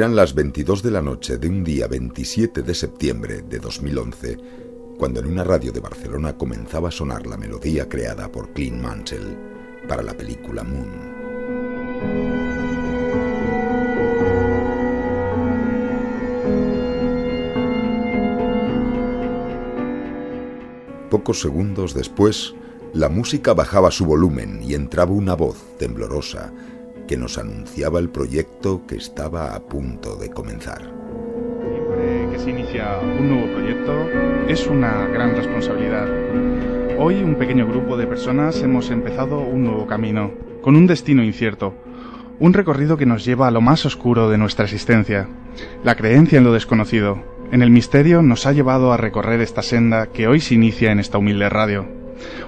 Eran las 22 de la noche de un día 27 de septiembre de 2011, cuando en una radio de Barcelona comenzaba a sonar la melodía creada por Clint Mansell para la película Moon. Pocos segundos después, la música bajaba su volumen y entraba una voz temblorosa que nos anunciaba el proyecto que estaba a punto de comenzar. Siempre que se inicia un nuevo proyecto es una gran responsabilidad. Hoy un pequeño grupo de personas hemos empezado un nuevo camino, con un destino incierto, un recorrido que nos lleva a lo más oscuro de nuestra existencia, la creencia en lo desconocido, en el misterio nos ha llevado a recorrer esta senda que hoy se inicia en esta humilde radio.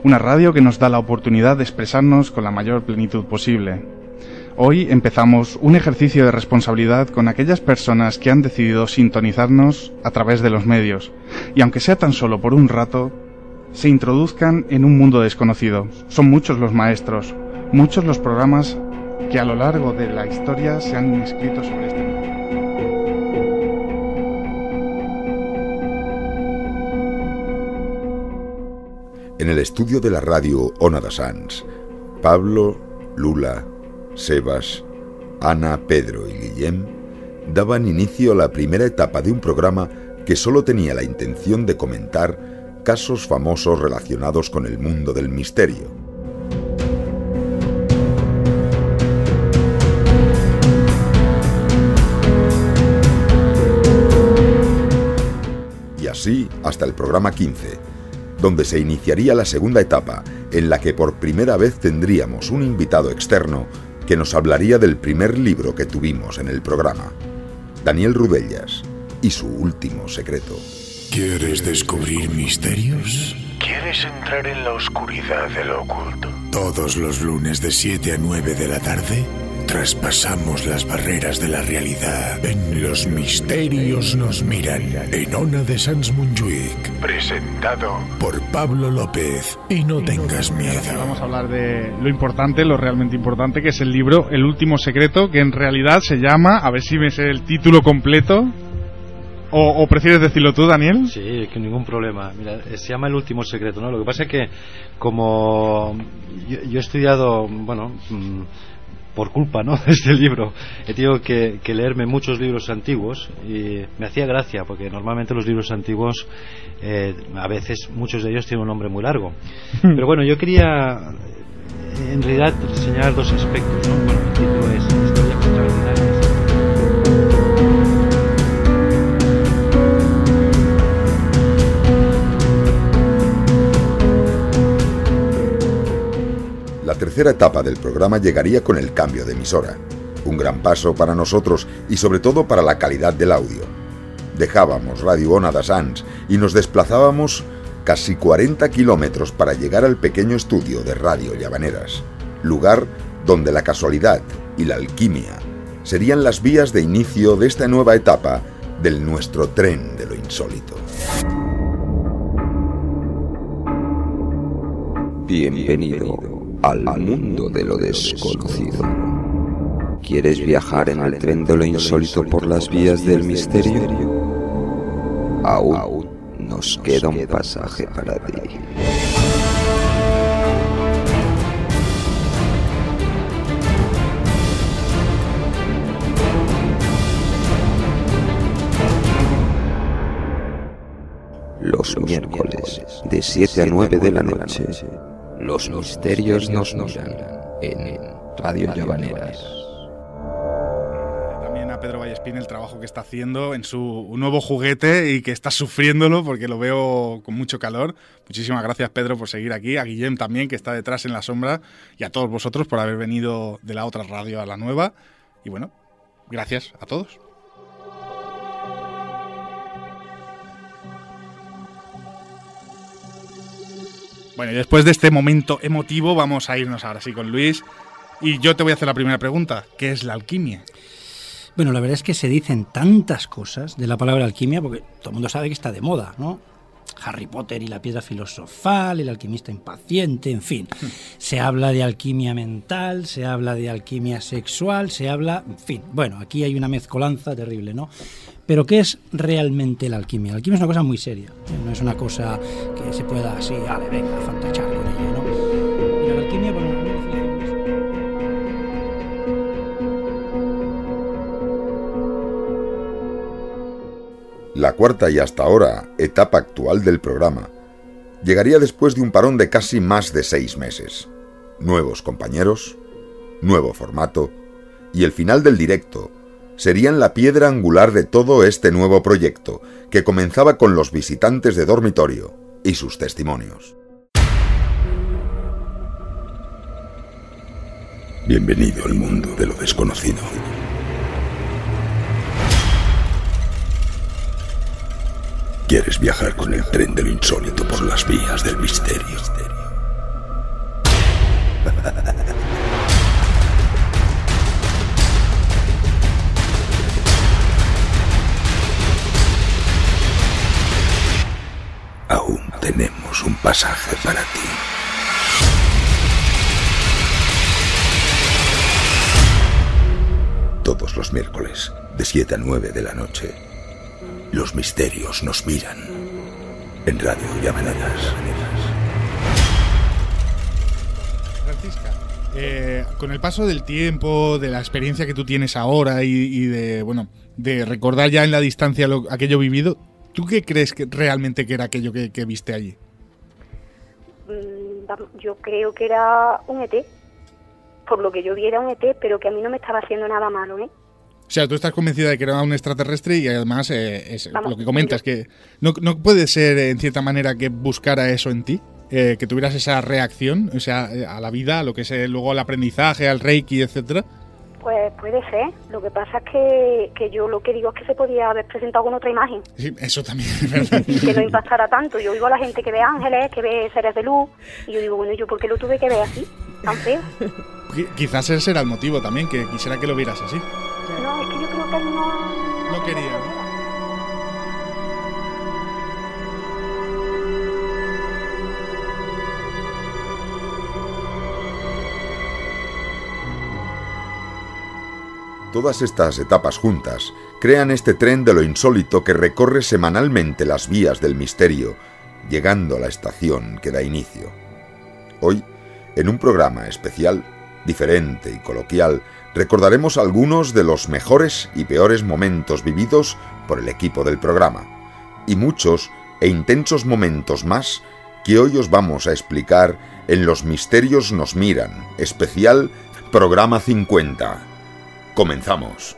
Una radio que nos da la oportunidad de expresarnos con la mayor plenitud posible, Hoy empezamos un ejercicio de responsabilidad con aquellas personas que han decidido sintonizarnos a través de los medios, y aunque sea tan solo por un rato, se introduzcan en un mundo desconocido. Son muchos los maestros, muchos los programas que a lo largo de la historia se han escrito sobre este mundo. En el estudio de la radio Ona da Sans, Pablo, Lula, Sebas, Ana, Pedro y Guillem daban inicio a la primera etapa de un programa que solo tenía la intención de comentar casos famosos relacionados con el mundo del misterio. Y así hasta el programa 15, donde se iniciaría la segunda etapa, en la que por primera vez tendríamos un invitado externo que nos hablaría del primer libro que tuvimos en el programa, Daniel Rudellas y su último secreto. ¿Quieres descubrir misterios? ¿Quieres entrar en la oscuridad de lo oculto? Todos los lunes de 7 a 9 de la tarde traspasamos las barreras de la realidad. En Los Misterios nos miran. En Ona de Sans Montjuic. Presentado por Pablo López. Y no tengas miedo. Vamos a hablar de lo importante, lo realmente importante, que es el libro El último secreto, que en realidad se llama, a ver si me sé el título completo. O, prefieres decirlo tú, Daniel? Sí, que ningún problema. Mira, se llama El último secreto, ¿no? Lo que pasa es que como yo, he estudiado, bueno, mm, por culpa ¿no? de este libro he tenido que, leerme muchos libros antiguos y me hacía gracia porque normalmente los libros antiguos eh, a veces muchos de ellos tienen un nombre muy largo hmm. pero bueno yo quería en realidad señalar dos aspectos ¿no? bueno el título es La tercera etapa del programa llegaría con el cambio de emisora, un gran paso para nosotros y sobre todo para la calidad del audio. Dejábamos Radio Ona da Sans y nos desplazábamos casi 40 kilómetros para llegar al pequeño estudio de Radio Llavaneras, lugar donde la casualidad y la alquimia serían las vías de inicio de esta nueva etapa del nuestro tren de lo insólito. Bienvenido al mundo de lo desconocido. ¿Quieres viajar en el tren de lo insólito por las vías del misterio? Aún nos queda un pasaje para ti. Los miércoles, de 7 a 9 de la noche los misterios nos miran en Radio Llavaneras. También a Pedro Vallespín el trabajo que está haciendo en su nuevo juguete y que está sufriéndolo porque lo veo con mucho calor. Muchísimas gracias Pedro por seguir aquí, a Guillem también que está detrás en la sombra y a todos vosotros por haber venido de la otra radio a la nueva. Y bueno, gracias a todos. Bueno, y después de este momento emotivo vamos a irnos ahora sí con Luis. Y yo te voy a hacer la primera pregunta. ¿Qué es la alquimia? Bueno, la verdad es que se dicen tantas cosas de la palabra alquimia porque todo el mundo sabe que está de moda, ¿no? Harry Potter y la piedra filosofal, el alquimista impaciente, en fin. Se habla de alquimia mental, se habla de alquimia sexual, se habla, en fin. Bueno, aquí hay una mezcolanza terrible, ¿no? Pero ¿qué es realmente la alquimia? La alquimia es una cosa muy seria, ¿eh? no es una cosa que se pueda así, vale, venga, fantachar con ella, ¿no? Y la alquimia, bueno, La cuarta y hasta ahora etapa actual del programa llegaría después de un parón de casi más de seis meses. Nuevos compañeros, nuevo formato y el final del directo serían la piedra angular de todo este nuevo proyecto que comenzaba con los visitantes de dormitorio y sus testimonios. Bienvenido al mundo de lo desconocido. ¿Quieres viajar con el tren de lo insólito por las vías del misterio? Tenemos un pasaje para ti. Todos los miércoles, de 7 a 9 de la noche, los misterios nos miran. En Radio Llamadas. Francisca, eh, con el paso del tiempo, de la experiencia que tú tienes ahora y, y de, bueno, de recordar ya en la distancia lo- aquello vivido, ¿tú qué crees que realmente que era aquello que, que viste allí? Mm, yo creo que era un ET. Por lo que yo vi era un ET, pero que a mí no me estaba haciendo nada malo, ¿eh? O sea, tú estás convencida de que era un extraterrestre y además eh, es Vamos, lo que comentas, que no, no puede ser eh, en cierta manera que buscara eso en ti, eh, que tuvieras esa reacción, o sea, eh, a la vida, a lo que es luego al aprendizaje, al reiki, etcétera. Pues puede ser. Lo que pasa es que, que yo lo que digo es que se podía haber presentado con otra imagen. Sí, eso también es verdad. y que no impactara tanto. Yo oigo a la gente que ve ángeles, que ve seres de luz, y yo digo, bueno, ¿y ¿yo por qué lo tuve que ver así? Tan feo. Qui- Quizás ese era el motivo también, que quisiera que lo vieras así. No, es que yo creo que él no... No quería, ¿no? Todas estas etapas juntas crean este tren de lo insólito que recorre semanalmente las vías del misterio, llegando a la estación que da inicio. Hoy, en un programa especial, diferente y coloquial, recordaremos algunos de los mejores y peores momentos vividos por el equipo del programa, y muchos e intensos momentos más que hoy os vamos a explicar en Los Misterios nos miran, especial Programa 50. Comenzamos.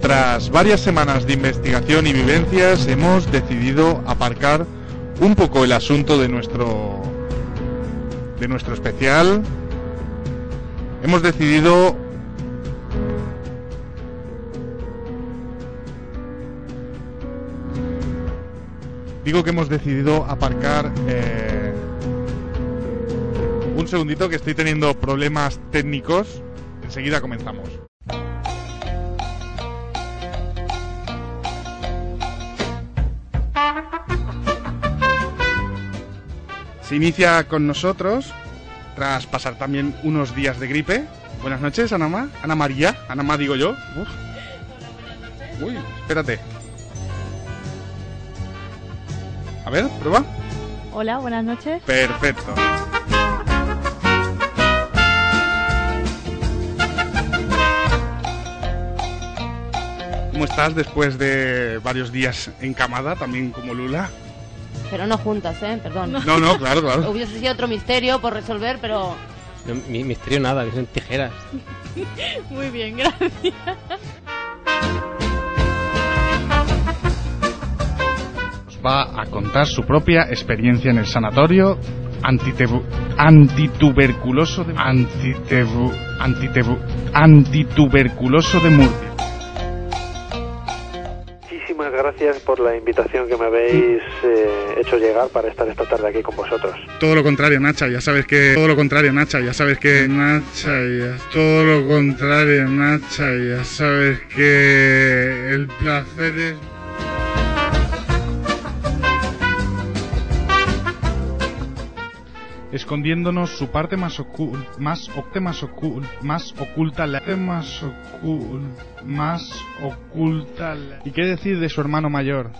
Tras varias semanas de investigación y vivencias, hemos decidido aparcar un poco el asunto de nuestro de nuestro especial. Hemos decidido digo que hemos decidido aparcar eh, un segundito que estoy teniendo problemas técnicos. Enseguida comenzamos. Se inicia con nosotros, tras pasar también unos días de gripe. Buenas noches, Ana Ma- Ana María. Ana Ma, digo yo. Uf. Uy, espérate. A ver, prueba. Hola, buenas noches. Perfecto. ¿Cómo estás después de varios días encamada, también como Lula? Pero no juntas, ¿eh? Perdón. No, no, claro, claro. Hubiese sido otro misterio por resolver, pero No, mi- misterio nada, que son tijeras. Muy bien, gracias. Va a contar su propia experiencia en el sanatorio antitebu- antituberculoso de antitebu- antitebu- antituberculoso de Murcia. Gracias por la invitación que me habéis eh, hecho llegar para estar esta tarde aquí con vosotros. Todo lo contrario, Nacha, ya sabes que todo lo contrario, Nacha, ya sabes que Nacha, ya todo lo contrario, Nacha, ya sabes que el placer es escondiéndonos su parte más ocul, más octe más ocul, más oculta la más ocul, más oculta ¿Y qué decir de su hermano mayor?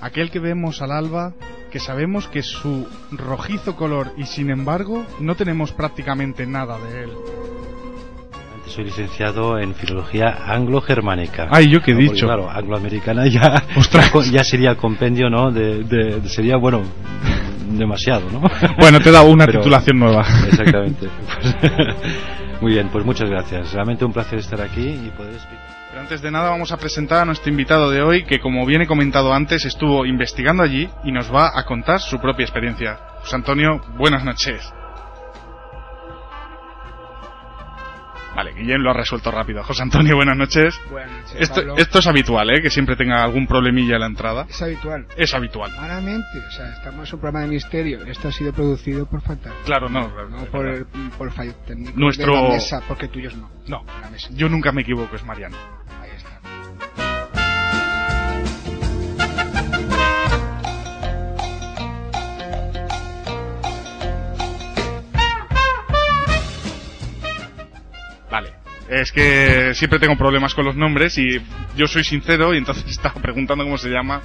Aquel que vemos al alba, que sabemos que es su rojizo color y sin embargo no tenemos prácticamente nada de él. Soy licenciado en filología anglo-germánica. Ay, ¿yo qué he No, dicho? Claro, angloamericana ya, ya sería compendio, ¿no? De, de- de- sería, bueno, demasiado, ¿no? Bueno, te he dado una Pero- titulación nueva. Exactamente. Pues, muy bien, pues muchas gracias. Realmente un placer estar aquí y poder explicar. Pero antes de nada vamos a presentar a nuestro invitado de hoy que como bien he comentado antes estuvo investigando allí y nos va a contar su propia experiencia. José Antonio, buenas noches. Vale, Guillem lo ha resuelto rápido. José Antonio, buenas noches. Buenas noches, Esto, Pablo. esto es habitual, ¿eh? Que siempre tenga algún problemilla en la entrada. Es habitual. Es habitual. Claramente, o sea, estamos en un programa de misterio. Esto ha sido producido por falta. Claro, no. No por, el, por fallo técnico Nuestro- de la mesa, porque tuyos no. No, La mesa. yo nunca me equivoco, es Mariano. Vale. Es que siempre tengo problemas con los nombres y yo soy sincero y entonces estaba preguntando cómo se llama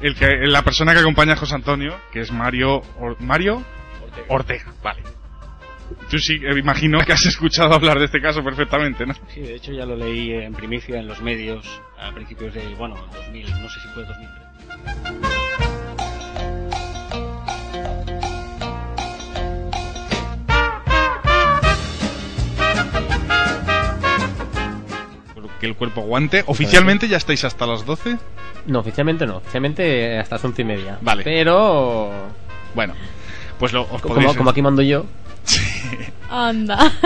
el que la persona que acompaña a José Antonio, que es Mario Or- Mario Ortega. Vale. Tú sí, eh, imagino que has escuchado hablar de este caso perfectamente, ¿no? Sí, de hecho ya lo leí en primicia en los medios a principios de, bueno, 2000, no sé si fue 2003. Que el cuerpo aguante. Oficialmente ya estáis hasta las 12. No, oficialmente no. Oficialmente hasta las once y media. Vale. Pero... Bueno, pues lo, os Como, podéis- como aquí mando yo. Anda.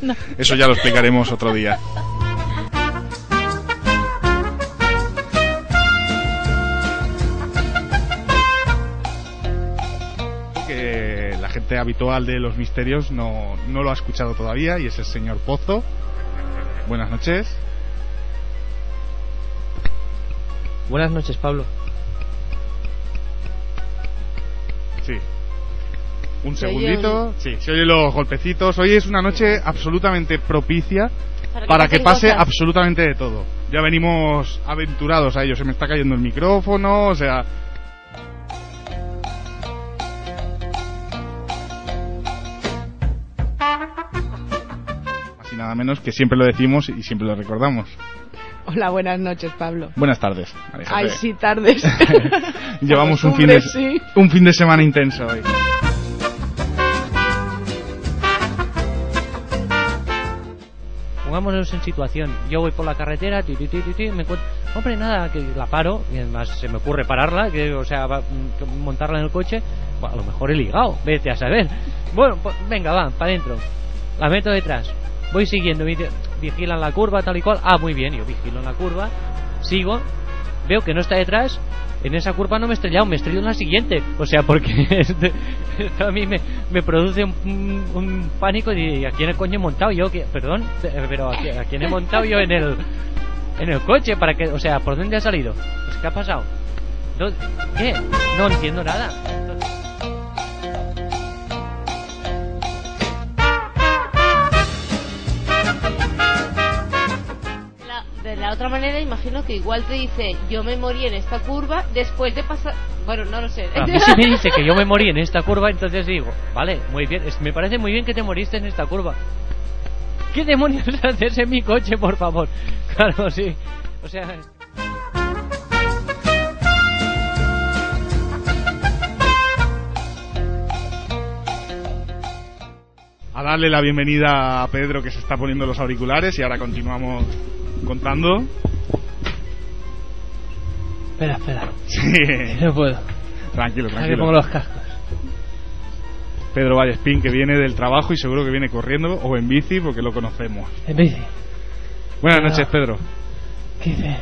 No. Eso ya lo explicaremos otro día. Que la gente habitual de los misterios no, no lo ha escuchado todavía y es el señor Pozo. Buenas noches. Buenas noches, Pablo. Sí. Un Se oye segundito. Sí, se oyen los golpecitos. Hoy es una noche absolutamente propicia Para para, que pase cosas. absolutamente de todo. Ya venimos aventurados a ello. Se me está cayendo el micrófono, o sea. Nada menos que siempre lo decimos y siempre lo recordamos. Hola, buenas noches, Pablo. Buenas tardes. Ay, sí, tardes. Llevamos un fin, de, sí. un fin de semana intenso hoy. Pongámonos en situación. Yo voy por la carretera, ti, ti, ti, ti, ti, me encuentro... Hombre, nada, que la paro, y además se me ocurre pararla, que, o sea, va- mm, montarla en el coche. Bueno, a lo mejor he ligado, vete a saber. Bueno, pues venga, va, para adentro. La meto detrás. Voy siguiendo, vigilan la curva, tal y cual. Ah, muy bien, yo vigilo en la curva, sigo, veo que no está detrás. En esa curva no me he estrellado, me estrello en la siguiente. O sea, porque este- a mí me, produce un, pánico de ¿a quién coño he montado yo? ¿Qué- Perdón, pero ¿a, qui- a quién he montado yo en el en el coche? para que O sea, ¿por dónde ha salido? Pues, ¿Qué ha pasado? ¿Qué? No entiendo nada. La- otra manera, imagino que igual te dice, yo me morí en esta curva después de pasar... Bueno, no lo sé. A mí si me dice que yo me morí en esta curva, entonces digo, vale, muy bien, es- me parece muy bien que te moriste en esta curva. ¿Qué demonios haces en mi coche, por favor? Claro, sí. O sea, A darle la bienvenida a Pedro que se está poniendo los auriculares y ahora continuamos contando. Espera, espera. Sí. No puedo. Tranquilo, Ahora que tranquilo. pongo los cascos. Pedro Vallespín que viene del trabajo y seguro que viene corriendo o en bici porque lo conocemos. En bici. Buenas noches, Pedro. 15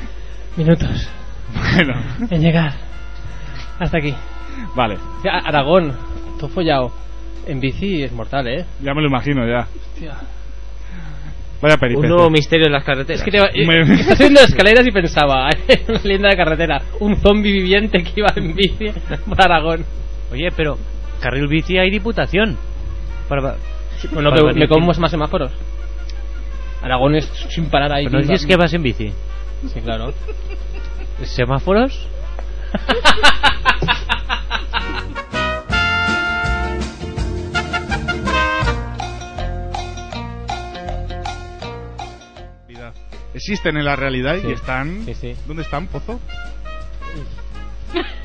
minutos Bueno, en llegar hasta aquí. vale. Aragón, todo follado. En bici es mortal, ¿eh? Ya me lo imagino ya. Hostia. Vaya Un peripecia. nuevo misterio en las carreteras. Es que te, eh, Me- estaba subiendo escaleras y pensaba, en la leyenda de carretera, un zombie viviente que iba en bici por Aragón. Oye, pero carril bici hay diputación. Para, Bueno, para me, me como más semáforos. Aragón es sin parar ahí. Pero no dices que vas en bici. Sí, claro. ¿Semáforos? Existen en la realidad Sí. y están. Sí, sí. ¿Dónde están, Pozo?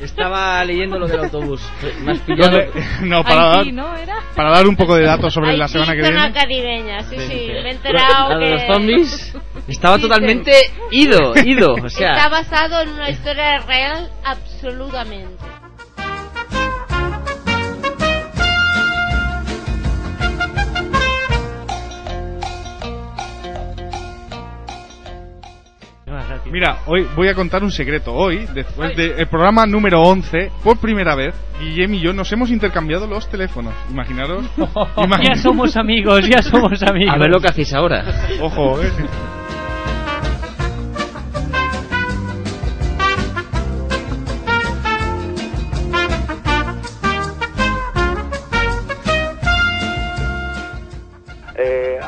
Estaba leyendo lo del autobús. Me has pillado. No, para dar, ¿no? ¿Era? para dar un poco de datos sobre la semana que viene. caribeña, sí, sí, Sí, sí. me he enterado de que... los zombies estaba Sí, totalmente ido, ido. O sea, Está basado en una historia real absolutamente. Mira, hoy voy a contar un secreto. Hoy, después del programa número 11, por primera vez, Guillem y yo nos hemos intercambiado los teléfonos. Imaginaros. imagi- Ya somos amigos, ya somos amigos. a ver lo que hacéis ahora. Ojo, eh.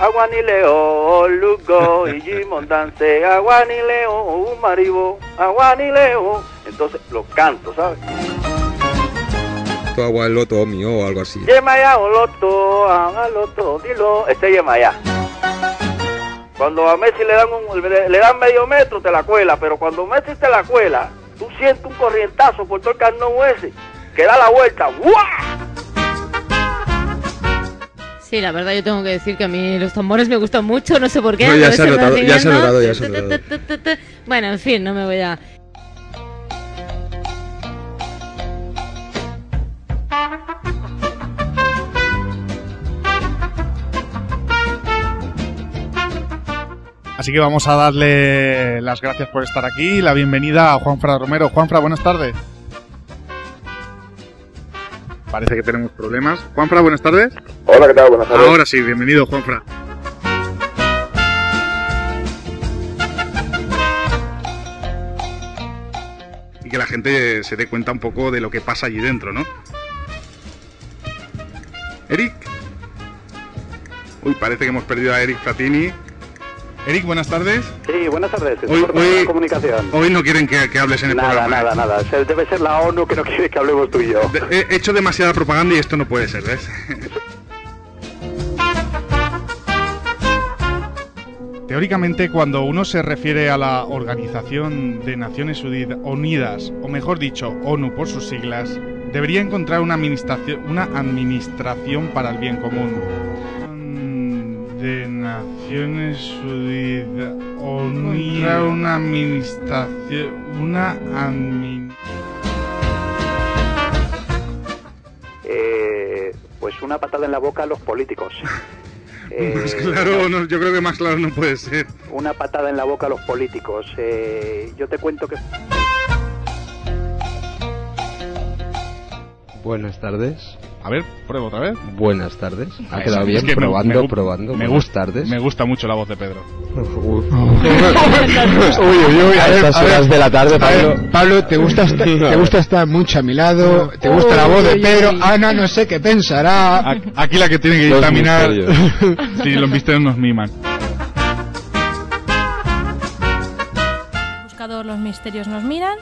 Aguanileo, Lugo y Jimon Dance, Aguanileo, un maribo, Aguanileo. Entonces lo canto, ¿sabes? Agua el loto mío o algo así. Yemaya o loto, haga loto, dilo. Este es Yemaya. Cuando a Messi le dan, un, le, le dan medio metro, te la cuela. Pero cuando Messi te la cuela, tú sientes un corrientazo por todo el carnón ese, que da la vuelta. ¡Guau! Sí, la verdad yo tengo que decir que a mí los tambores me gustan mucho, no sé por qué. No, ya se ha notado, ya se ha ¿no? notado, ya se ha notado. Bueno, en fin, no me voy a... Así que vamos a darle las gracias por estar aquí la bienvenida a Juanfra Romero. Juanfra, buenas tardes. Parece que tenemos problemas. Juanfra, buenas tardes. Hola, ¿qué tal? Buenas tardes. Ahora sí, bienvenido, Juanfra. Y que la gente se dé cuenta un poco de lo que pasa allí dentro, ¿no? Eric. Uy, parece que hemos perdido a Eric Fratini. Eric, buenas tardes. Sí, buenas tardes. Hoy- hoy- comunicación. Hoy no quieren que, que hables en el Nada, programa. ¿eh? nada, nada. Se- Debe ser la ONU que no quiere que hablemos tú y yo. De- He hecho demasiada propaganda y esto no puede ser, ¿ves? Teóricamente, cuando uno se refiere a la Organización de Naciones Uni- Unidas, o mejor dicho, ONU por sus siglas, debería encontrar una administración, una administración para el bien común. De Naciones Unidas, Unidas, una administración, una admin- Eh, pues una patada en la boca a los políticos. Eh, Más claro, no, yo creo que más claro no puede ser. Una patada en la boca a los políticos. Eh, yo te cuento que... Buenas tardes. A ver, prueba otra vez. Buenas tardes. Ha Es- quedado es bien, que me- probando, me probando. Me Buenas gusta, tardes. me gusta mucho la voz de Pedro. Uy, Uy, uy, a estas horas de la tarde, a ver, Pablo. Pablo, ¿te gusta, estar, te gusta estar mucho a mi lado? ¿Te gusta la voz de Pedro? uy. Ana, no sé qué pensará. Aquí la que tiene que dictaminar. sí, los misterios nos miman. buscador Los Misterios nos miran.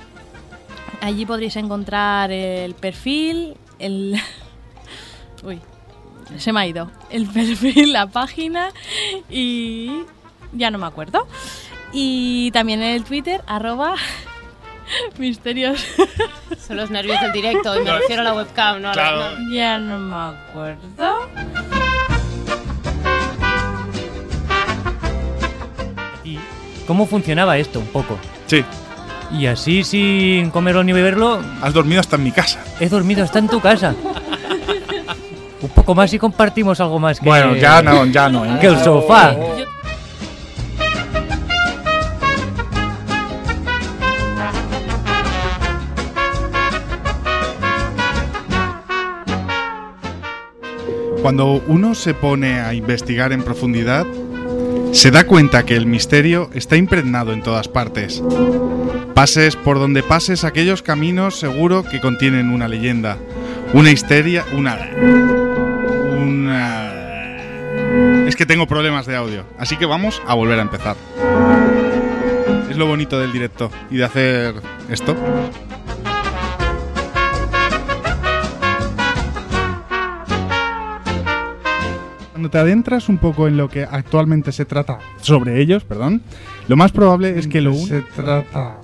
Allí podréis encontrar el perfil, el... Uy, se me ha ido el perfil, la página y ya no me acuerdo. Y también en el Twitter, arroba misterios. Son los nervios del directo y me refiero a la webcam, ¿no? Claro. no. Ya no me acuerdo. ¿Y cómo funcionaba esto un poco? Sí. Y así sin comerlo ni beberlo... Has dormido hasta en mi casa. He dormido hasta en tu casa. Un poco más y compartimos algo más que Bueno, ya no, ya no, ¿eh? que el sofá. Cuando uno se pone a investigar en profundidad, se da cuenta que el misterio está impregnado en todas partes. Pases por donde pases aquellos caminos seguro que contienen una leyenda, una histeria, una... una... Es que tengo problemas de audio, así que vamos a volver a empezar. Es lo bonito del directo y de hacer esto. Cuando te adentras un poco en lo que actualmente se trata sobre ellos, perdón, lo más probable es que lo se trata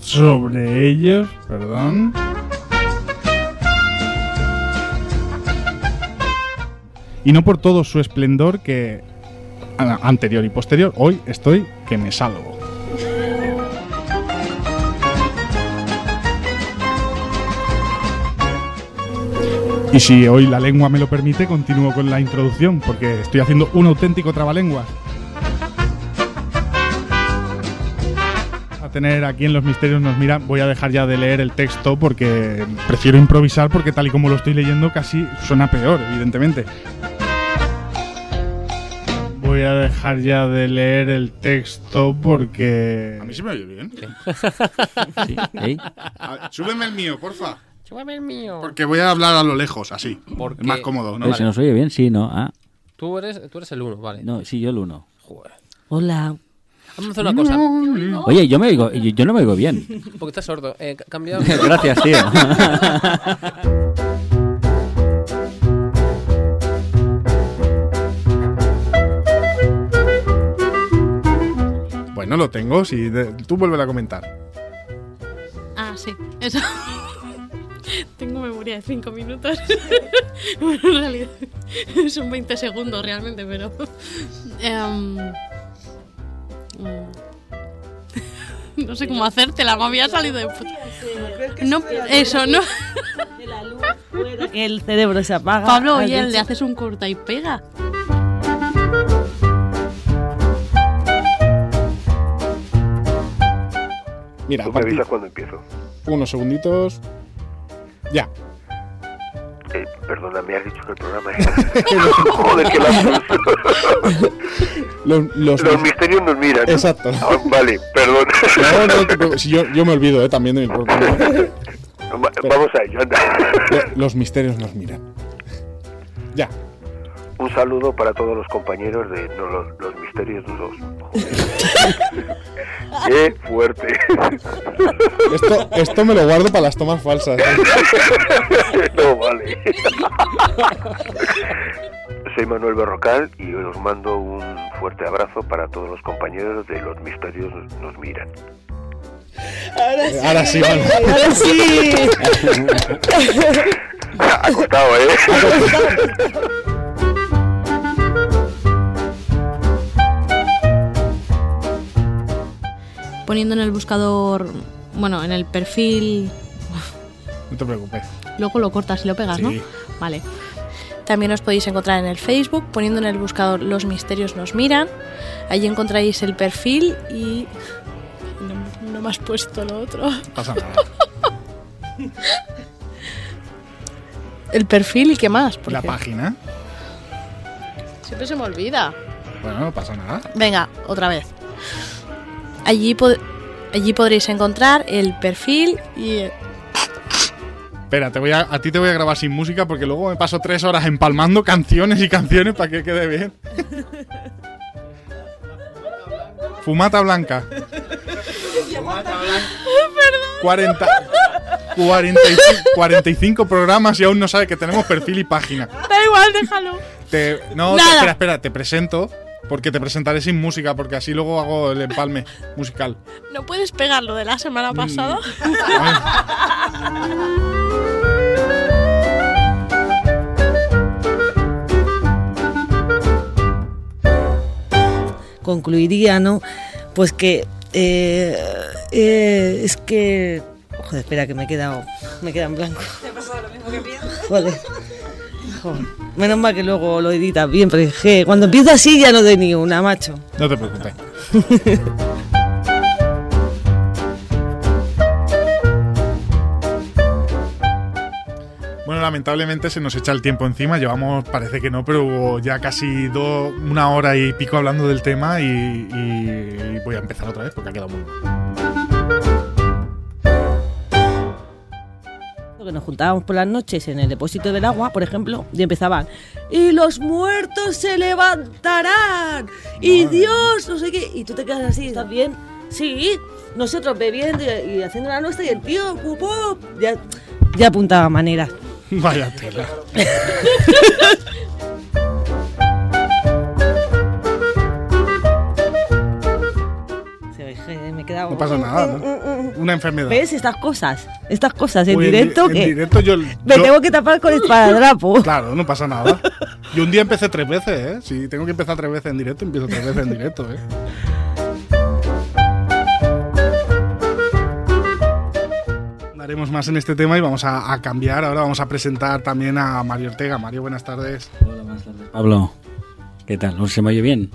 sobre ellos, perdón. Y no por todo su esplendor que anterior y posterior, hoy estoy que me salgo. Y si hoy la lengua me lo permite, continúo con la introducción, porque estoy haciendo un auténtico trabalenguas. A tener aquí en Los Misterios nos mira, voy a dejar ya de leer el texto porque prefiero improvisar porque tal y como lo estoy leyendo casi suena peor, evidentemente. Voy a dejar ya de leer el texto porque... A mí se me oye bien. Sí, ¿eh? A- Súbeme el mío, porfa. Súbeme el mío. Porque voy a hablar a lo lejos, así. ¿Por Es más cómodo, ¿no? Eh, ¿Se nos oye bien? Sí, ¿no? Ah, Tú eres, tú eres el uno, vale. no, sí, yo el uno. Joder. Hola. Vamos a hacer una cosa. Oye, yo me oigo, yo, yo no me oigo bien. Porque estás sordo. Eh, cambia. Gracias, tío. Bueno, lo tengo, de- tú vuelve a comentar. Ah, sí, eso. Tengo memoria de 5 minutos. bueno, en realidad son 20 segundos realmente, pero. Em, mm, no sé cómo hacértela, me había salido de puta. No, eso, no. Que el cerebro se apaga. Pablo, oye, le haces un corta y pega. Mira, Tú me avisas cuando empiezo. unos segunditos. Ya. Eh, perdona, me has dicho que el programa. Joder, lapsus. Los, los- Los misterios nos miran. ¿no? Exacto. Ah, vale, perdón. No, yo, yo me olvido eh, también de mi propio Vamos a ello, anda. Lo- Los misterios nos miran. Ya. Un saludo para todos los compañeros de no, los, los misterios duros. Qué fuerte. Esto, esto me lo guardo para las tomas falsas. ¿eh? no vale. Soy Manuel Berrocal y os mando un fuerte abrazo para todos los compañeros de Los Misterios Nos Miran. Ahora sí. Ahora sí, vale. Ahora sí. Ha costado, ¿eh? Poniendo en el buscador, bueno, en el perfil. No te preocupes. Luego lo cortas y lo pegas, ¿no? Sí. Vale. También os podéis encontrar en el Facebook, poniendo en el buscador Los Misterios Nos Miran. Allí encontraréis el perfil y. No, no me has puesto lo otro. Pasa nada. El perfil y qué más. La página. Siempre se me olvida. Bueno, no pasa nada. Venga, otra vez. Allí, pod- allí podréis encontrar el perfil y. Espera, te voy a, a ti te voy a grabar sin música porque luego me paso tres horas empalmando canciones y canciones para que quede bien. Fumata blanca. 40, 45, 45 programas y aún no sabe que tenemos perfil y página. Da igual, déjalo. Te- no, te- espera, espera, te presento porque te presentaré sin música porque así luego hago el empalme musical. ¿No puedes pegar lo de la semana pasada? Concluiría, ¿no? Pues que Eh, eh, es que. Joder, espera, que me he quedado. Me he quedado en blanco. ¿Te ha pasado lo mismo que? Joder. Joder. Menos mal que luego lo editas bien, pero es que cuando empiezo así ya no doy ni una, macho. No te preocupes. Bueno, lamentablemente se nos echa el tiempo encima. Llevamos, parece que no, pero ya casi do- una hora y pico hablando del tema y, y voy a empezar otra vez porque ha quedado muy Que nos juntábamos por las noches en el depósito del agua, por ejemplo, y empezaban, y los muertos se levantarán, y Dios, no sé qué, y tú te quedas así, ¿estás bien? Sí, nosotros bebiendo y, y haciendo la nuestra, y el tío, pupú, ya, ya apuntaba maneras. Vaya tela. No pasa nada, ¿no? Una enfermedad. ¿Ves estas cosas? Estas cosas en Uy, directo en que directo yo, me tengo que tapar con esparadrapo. Claro, no pasa nada. Yo un día empecé tres veces, ¿eh? Si tengo que empezar tres veces en directo, empiezo tres veces en directo, ¿eh? Haremos más en este tema y vamos a, a cambiar. Ahora vamos a presentar también a Mario Ortega. Mario, buenas tardes. Pablo, ¿qué tal? ¿No se me oye bien?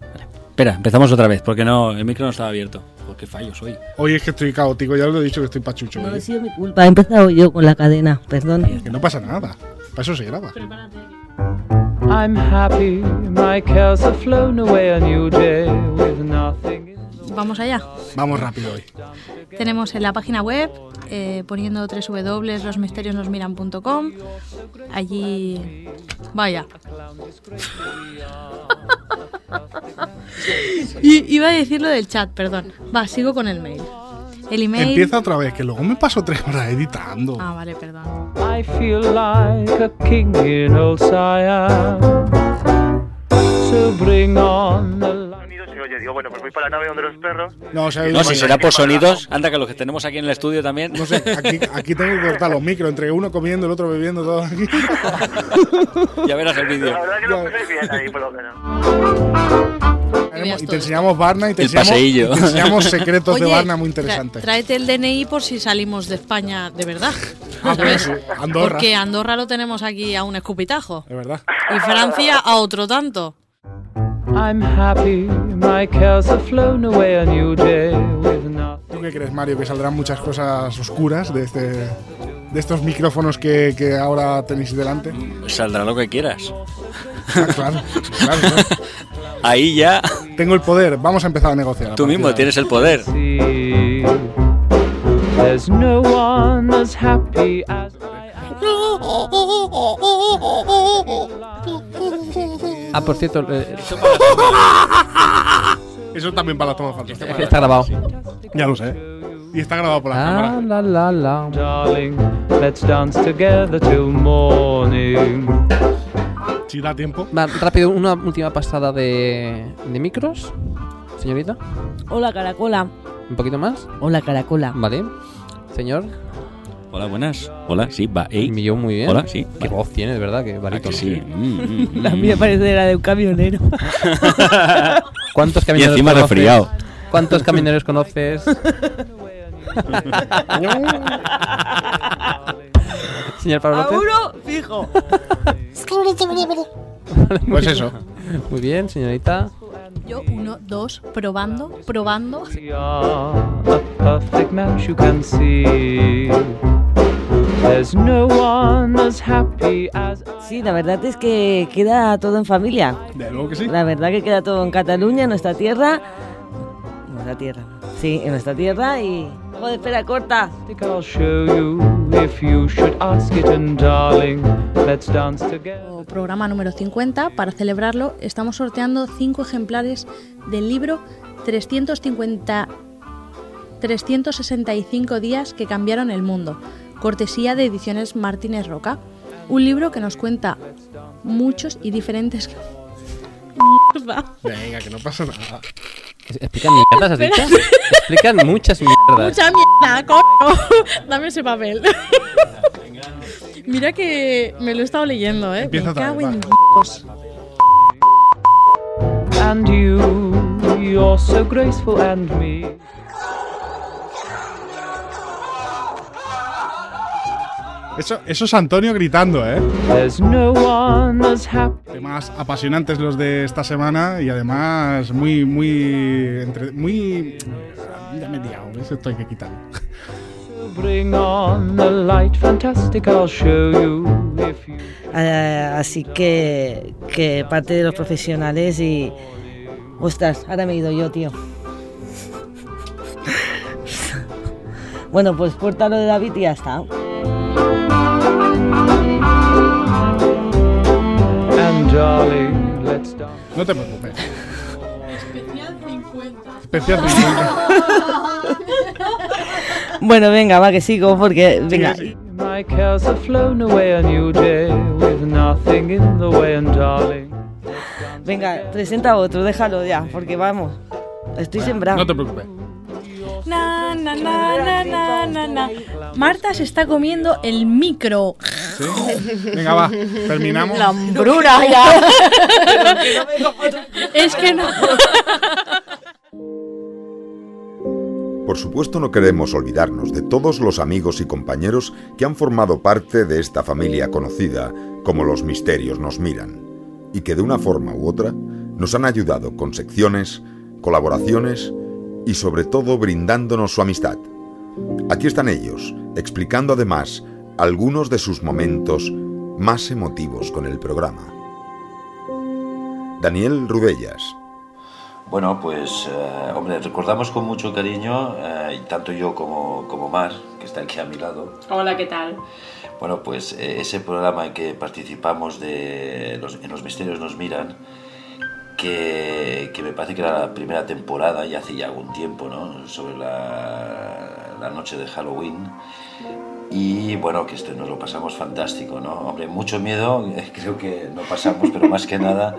Vale. Espera, empezamos otra vez, porque no, el micro no estaba abierto. Joder, qué fallo soy. Hoy es que estoy caótico, ya os lo he dicho que estoy pachucho. No hoy. ha sido mi culpa, he empezado yo con la cadena, perdón. Que no pasa nada. Para eso se graba. I'm happy, my cares have flown away a new day with nothing. Vamos allá. Vamos rápido hoy. Tenemos en la página web eh, poniendo www.losmisteriosnosmiran.com. Allí. Vaya. Y- iba a decir lo del chat, perdón. Va, sigo con el mail. El email. Empieza otra vez, que luego me paso tres horas editando. Ah, vale, perdón. I feel like a king in old Siam. So bring on the se oye, digo, bueno, pues voy para la nave donde los perros. No, o sea, No, si será por sonidos, anda que los que tenemos aquí en el estudio también. No sé, aquí, aquí tengo que cortar los micros, entre uno comiendo, el otro bebiendo, todo aquí. ya verás el vídeo. La verdad que lo bien ahí, por lo menos. Y te enseñamos Barna y te El enseñamos, paseillo. y te enseñamos secretos de Barna muy interesantes. tráete el DNI por si salimos de España de verdad. Ah, pues ¿sabes? sí, Andorra. Porque Andorra lo tenemos aquí a un escupitajo. Es verdad. Y Francia a otro tanto. I'm happy, my cares have flown away a new day with nothing. ¿Tú qué crees, Mario? Que saldrán muchas cosas oscuras de este de estos micrófonos que, que ahora tenéis delante. Saldrá lo que quieras. Ah, claro, claro, claro. Ahí ya Tengo el poder, vamos a empezar a negociar. tú mismo tienes el poder. There's no one as happy as Ah, por cierto, eh, Eso también para las tomas falsas. está grabado. Ya lo sé. Y está grabado por la Ah, cámara. la, la, la. darling. Let's dance together till morning. Si da tiempo. Va, rápido, una última pasada de, de micros, señorita. Hola, caracola. Un poquito más. Hola, caracola. Vale. Señor. Hola, buenas. Hola, sí, va. ey. Millón, muy bien. Hola, sí. Qué voz tienes, ¿verdad? Qué ¿A barito. que sí? Mm, mm, La mm. mía parece la de un camionero. ¿Cuántos Y camioneros encima conoces? resfriado. ¿Cuántos camioneros conoces? Señor Pablo A uno, fijo. Pues eso. Muy bien, señorita. Yo, uno, dos, probando, probando. We are a perfect match you can see. There's no one as happy as Sí, la verdad es que queda todo en familia. De luego que sí. La verdad que queda todo en Cataluña, en nuestra tierra. Nuestra tierra. Sí, en nuestra tierra y... Joder, espera, corta. I'll show you if you should ask it, and darling, let's dance together. Programa número 50. Para celebrarlo, estamos sorteando 5 ejemplares del libro 350 365 días que cambiaron el mundo, cortesía de Ediciones Martínez Roca. Un libro que nos cuenta muchos y diferentes. Mierda. Venga, que no pasa nada. ¿Explican mierdas, has dicho? Explican muchas mierdas. Mucha mierda, coño. Dame ese papel. Mira que me lo he estado leyendo, ¿eh? Empieza me cago en. Dios. And you, You're so graceful and me. Eso, eso es Antonio gritando, ¿eh? There's no. Temas apasionantes los de esta semana y además muy, muy. entre- muy. Ya me he liado, eso esto hay que quitarlo. Eh, así que, que parte de los profesionales y... Ostras, ahora me he ido yo, tío. bueno, pues corta lo de David y ya está. No te preocupes. Especial 50. Especial Bueno, venga, va que sigo porque... Venga. My cares have flown away a new day with nothing in the way, and darling. Venga, presenta otro, déjalo ya, porque vamos. Estoy sembrado. No te preocupes. Na, na, na, na, na, na, na. Marta se está comiendo el micro. ¿Sí? Venga, va, terminamos. La hambruna ya. es que no. Por supuesto no queremos olvidarnos de todos los amigos y compañeros que han formado parte de esta familia conocida como los misterios nos miran y que de una forma u otra nos han ayudado con secciones, colaboraciones y sobre todo brindándonos su amistad. Aquí están ellos, explicando además algunos de sus momentos más emotivos con el programa. Daniel Rudellas, Bueno, pues, eh, hombre, recordamos con mucho cariño, eh, y tanto yo como, como Mar, que está aquí a mi lado, Hola, ¿qué tal? bueno, pues eh, ese programa en que participamos de los, en Los Misterios Nos Miran, que, que me parece que era la primera temporada, ya hace ya algún tiempo, ¿no? Sobre la, la noche de Halloween. Y bueno, que esto nos lo pasamos fantástico, ¿no? Hombre, mucho miedo, eh, creo que no pasamos, pero más que nada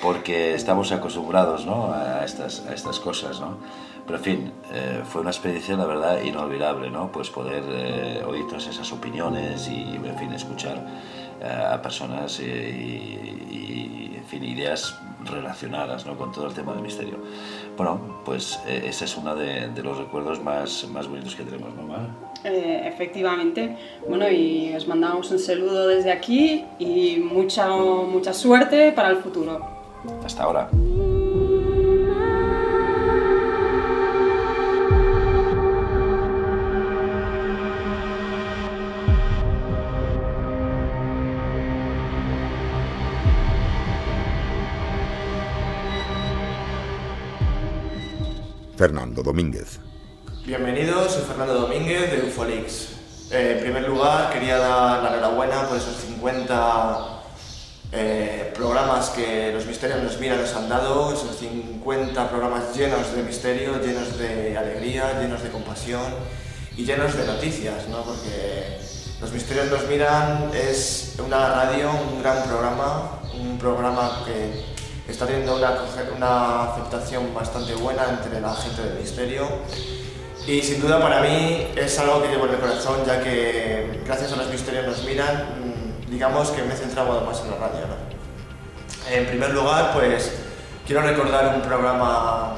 porque estamos acostumbrados, ¿no? A estas, a estas cosas, ¿no? Pero en fin, eh, fue una experiencia, la verdad, inolvidable, ¿no? Pues poder eh, oír todas esas opiniones y, en fin, escuchar eh, a personas y, y, en fin, ideas relacionadas, ¿no? Con todo el tema del misterio. Bueno, pues eh, ese es uno de, de los recuerdos más, más bonitos que tenemos, ¿no, Mar? Eh, efectivamente. Bueno, y os mandamos un saludo desde aquí y mucha, mucha suerte para el futuro. Hasta ahora. Fernando Domínguez. Bienvenidos, soy Fernando Domínguez de Ufolix. Eh, en primer lugar, quería dar la enhorabuena por esos 50 eh, programas que los misterios nos miran nos han dado, esos 50 programas llenos de misterio, llenos de alegría, llenos de compasión y llenos de noticias, ¿no? porque los misterios nos miran es una radio, un gran programa, un programa que está teniendo una, una aceptación bastante buena entre la gente del misterio. Y sin duda para mí es algo que llevo en el corazón, ya que gracias a los misterios nos miran, mm, digamos que me he centrado más en la radio. En primer lugar, pues quiero recordar un programa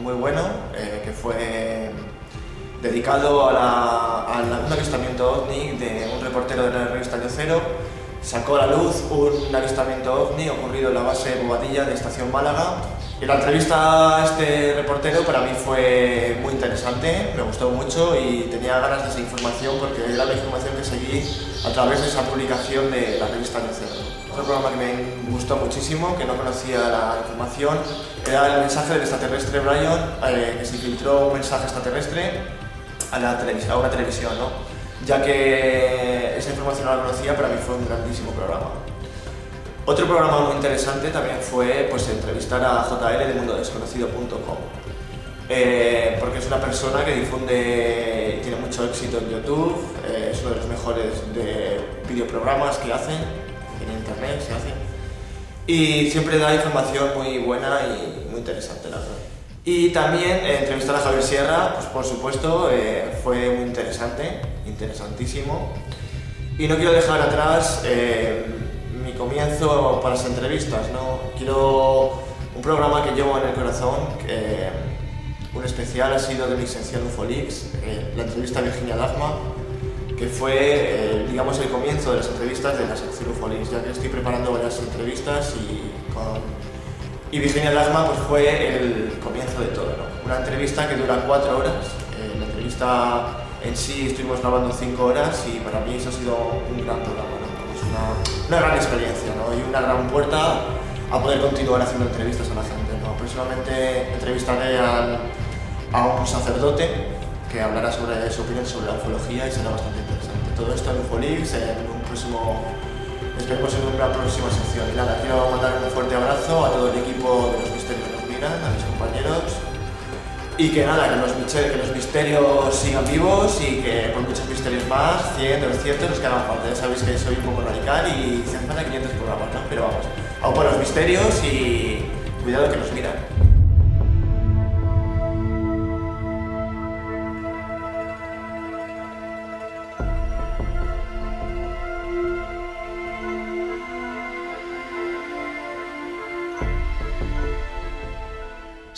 muy bueno eh, que fue dedicado a, la- a la- un avistamiento ovni de un reportero de la revista Año Cero. Sacó a la luz un avistamiento ovni ocurrido en la base Bobadilla de Estación Málaga. Y la entrevista a este reportero para mí fue muy interesante, me gustó mucho y tenía ganas de esa información porque era la información que seguí a través de esa publicación de la revista Cero. Otro programa que me gustó muchísimo, que no conocía la información, era el mensaje del extraterrestre Brian, eh, que se filtró un mensaje extraterrestre a, la una televisión. Ya que esa información no la conocía, para mí fue un grandísimo programa. Otro programa muy interesante también fue pues, entrevistar a JL de mundodesconocido.com, eh, porque es una persona que difunde tiene mucho éxito en YouTube, eh, es uno de los mejores de videoprogramas que hacen, en internet se hacen, y siempre da información muy buena y muy interesante, la verdad. Y también eh, entrevistar a Javier Sierra, pues por supuesto, eh, fue muy interesante, interesantísimo. Y no quiero dejar atrás eh, mi comienzo para las entrevistas, ¿no? Quiero un programa que llevo en el corazón, un especial ha sido de mi sección Ufolix, eh, la entrevista a Virginia Dagma, que fue, digamos, el comienzo de las entrevistas de la sección Ufolix, ya que estoy preparando varias entrevistas y con... Y Virginia Dagma pues, fue el comienzo de todo, ¿no? Una entrevista que dura cuatro horas, eh, la entrevista en sí estuvimos grabando cinco horas y para mí eso ha sido un gran programa, ¿no? Es una, una gran experiencia ¿no? y una gran puerta a poder continuar haciendo entrevistas a la gente. ¿no? Próximamente entrevistaré a un sacerdote que hablará sobre su opinión sobre la ufología y será bastante interesante. Todo esto en Ufolix, en un próximo, esperemos en una próxima sección. Y nada, quiero mandar un fuerte abrazo a todo el equipo de los misterios que nos miran, a mis compañeros. Y que nada, que los, misterios sigan vivos y que por muchos misterios más, 100, 200, los que hagan falta. Ya sabéis que soy un poco radical y se hacen falta 500 programas, ¿no? Pero vamos, aún por los misterios y cuidado que nos miran.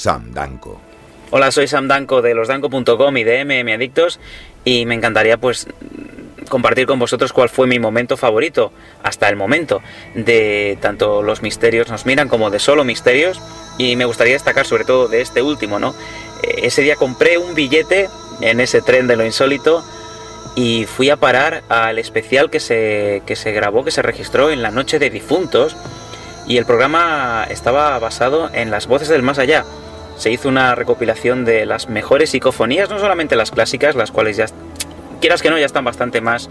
Sam Danko. Hola, soy Sam Danco de losdanco.com y de MM Adictos y me encantaría pues compartir con vosotros cuál fue mi momento favorito hasta el momento de tanto los misterios nos miran como de solo misterios y me gustaría destacar sobre todo de este último, ¿no? Eh, Ese día compré un billete en ese tren de lo insólito y fui a parar al especial que se, que se grabó, que se registró en la noche de difuntos y el programa estaba basado en las voces del más allá. Se hizo una recopilación de las mejores psicofonías, no solamente las clásicas, las cuales ya, quieras que no, ya están bastante más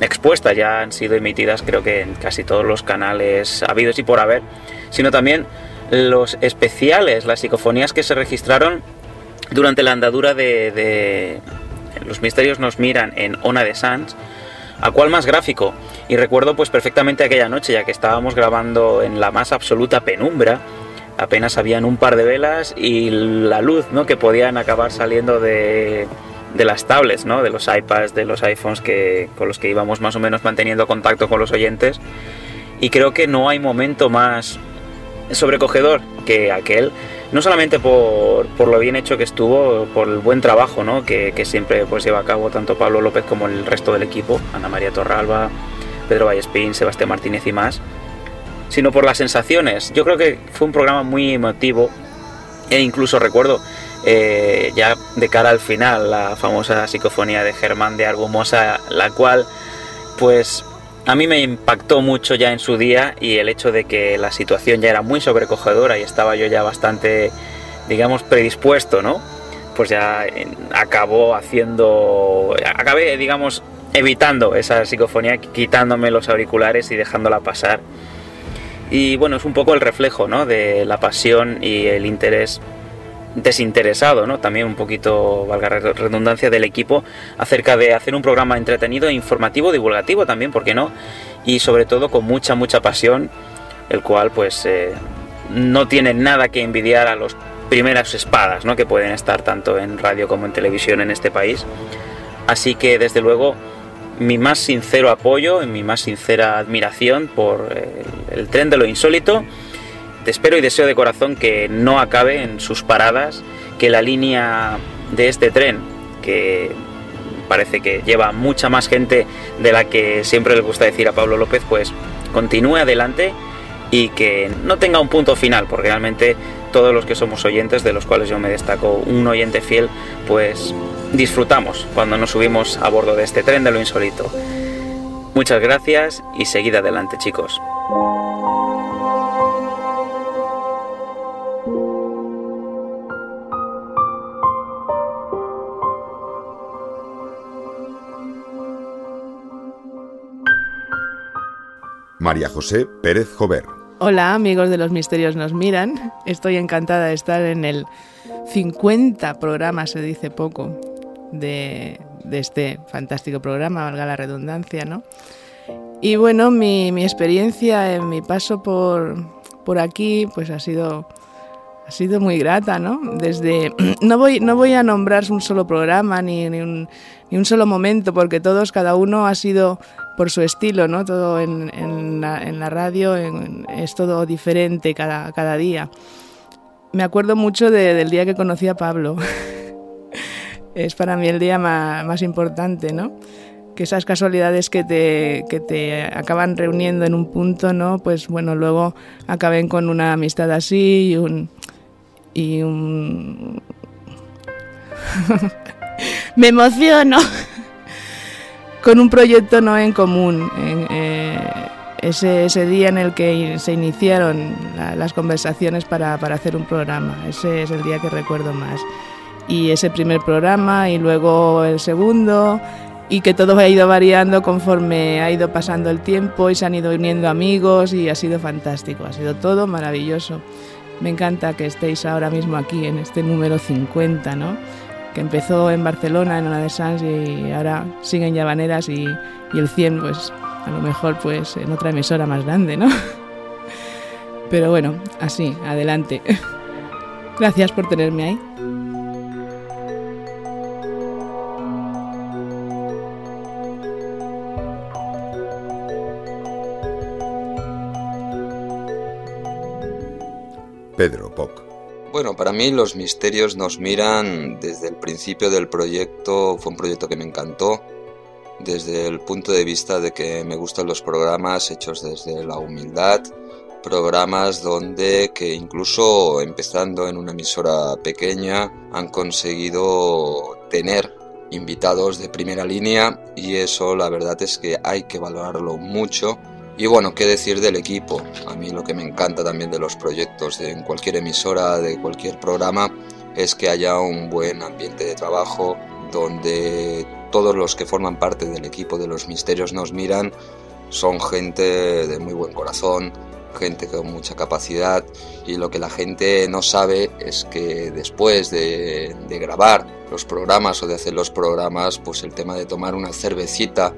expuestas, ya han sido emitidas creo que en casi todos los canales habidos y por haber, sino también los especiales, las psicofonías que se registraron durante la andadura de, Los misterios nos miran en Ona de Sans, a cuál más gráfico. Y recuerdo pues perfectamente aquella noche, ya que estábamos grabando en la más absoluta penumbra, apenas habían un par de velas y la luz ¿no? que podían acabar saliendo de, las tablets, ¿no? de los iPads, de los iPhones que, con los que íbamos más o menos manteniendo contacto con los oyentes. Y creo que no hay momento más sobrecogedor que aquel, no solamente por, por lo bien hecho que estuvo, por el buen trabajo ¿no? que, que siempre pues, lleva a cabo tanto Pablo López como el resto del equipo, Ana María Torralba, Pedro Vallespín, Sebastián Martínez y más, sino por las sensaciones. Yo creo que fue un programa muy emotivo e incluso recuerdo eh, ya de cara al final la famosa psicofonía de Germán de Argumosa, la cual pues a mí me impactó mucho ya en su día y el hecho de que la situación ya era muy sobrecogedora y estaba yo ya bastante, digamos, predispuesto, ¿no? Pues ya acabó haciendo, acabé, digamos, evitando esa psicofonía, quitándome los auriculares y dejándola pasar. Y bueno, es un poco el reflejo, ¿no? De la pasión y el interés desinteresado, ¿no? También un poquito, valga redundancia, del equipo acerca de hacer un programa entretenido, informativo, divulgativo también, ¿por qué no? Y sobre todo con mucha, mucha pasión, el cual pues eh, no tiene nada que envidiar a los primeras espadas, ¿no? Que pueden estar tanto en radio como en televisión en este país. Así que desde luego mi más sincero apoyo y mi más sincera admiración por el, el tren de lo insólito. Te espero y deseo de corazón que no acabe en sus paradas, que la línea de este tren, que parece que lleva mucha más gente de la que siempre le gusta decir a Pablo López, pues continúe adelante y que no tenga un punto final, porque realmente todos los que somos oyentes, de los cuales yo me destaco un oyente fiel, pues disfrutamos cuando nos subimos a bordo de este tren de lo insólito. Muchas gracias y seguid adelante chicos. María José Pérez Jover. Hola amigos de los misterios nos miran. Estoy encantada de estar en el 50 programa, se dice poco, de, este fantástico programa, valga la redundancia, ¿no? Y bueno, mi, mi experiencia en mi paso por, por aquí pues ha sido, ha sido muy grata, ¿no? Desde, no, voy, no voy a nombrar un solo programa ni, ni, un, ni un solo momento, porque todos, cada uno ha sido por su estilo, ¿no? Todo en, en, la, radio es todo diferente cada, cada día. me acuerdo mucho de- del día que conocí a Pablo. es para mí el día ma- más, importante, ¿no? Que esas casualidades que te, que te acaban reuniendo en un punto, ¿no? Pues bueno, luego acaben con una amistad así y un... Y un... me emociono. con un proyecto no en común. eh, ese, ese día en el que se iniciaron la- las conversaciones para, para hacer un programa. Ese es el día que recuerdo más. Y ese primer programa y luego el segundo y que todo ha ido variando conforme ha ido pasando el tiempo y se han ido uniendo amigos y ha sido fantástico, ha sido todo maravilloso. Me encanta que estéis ahora mismo aquí en este número 50, ¿no? que empezó en Barcelona en una de Sans y ahora sigue en Llavaneras y, y el 100 pues a lo mejor pues en otra emisora más grande, ¿no? Pero bueno, así, adelante. Gracias por tenerme ahí. Pedro Poc. Bueno, para mí los misterios nos miran desde el principio del proyecto, fue un proyecto que me encantó, desde el punto de vista de que me gustan los programas hechos desde la humildad, programas donde que incluso empezando en una emisora pequeña han conseguido tener invitados de primera línea y eso la verdad es que hay que valorarlo mucho y bueno, qué decir del equipo. A mí lo que me encanta también de los proyectos en cualquier emisora, de cualquier programa, es que haya un buen ambiente de trabajo donde todos los que forman parte del equipo de los misterios nos miran son gente de muy buen corazón, gente con mucha capacidad y lo que la gente no sabe es que después de, de grabar los programas o de hacer los programas, pues el tema de tomar una cervecita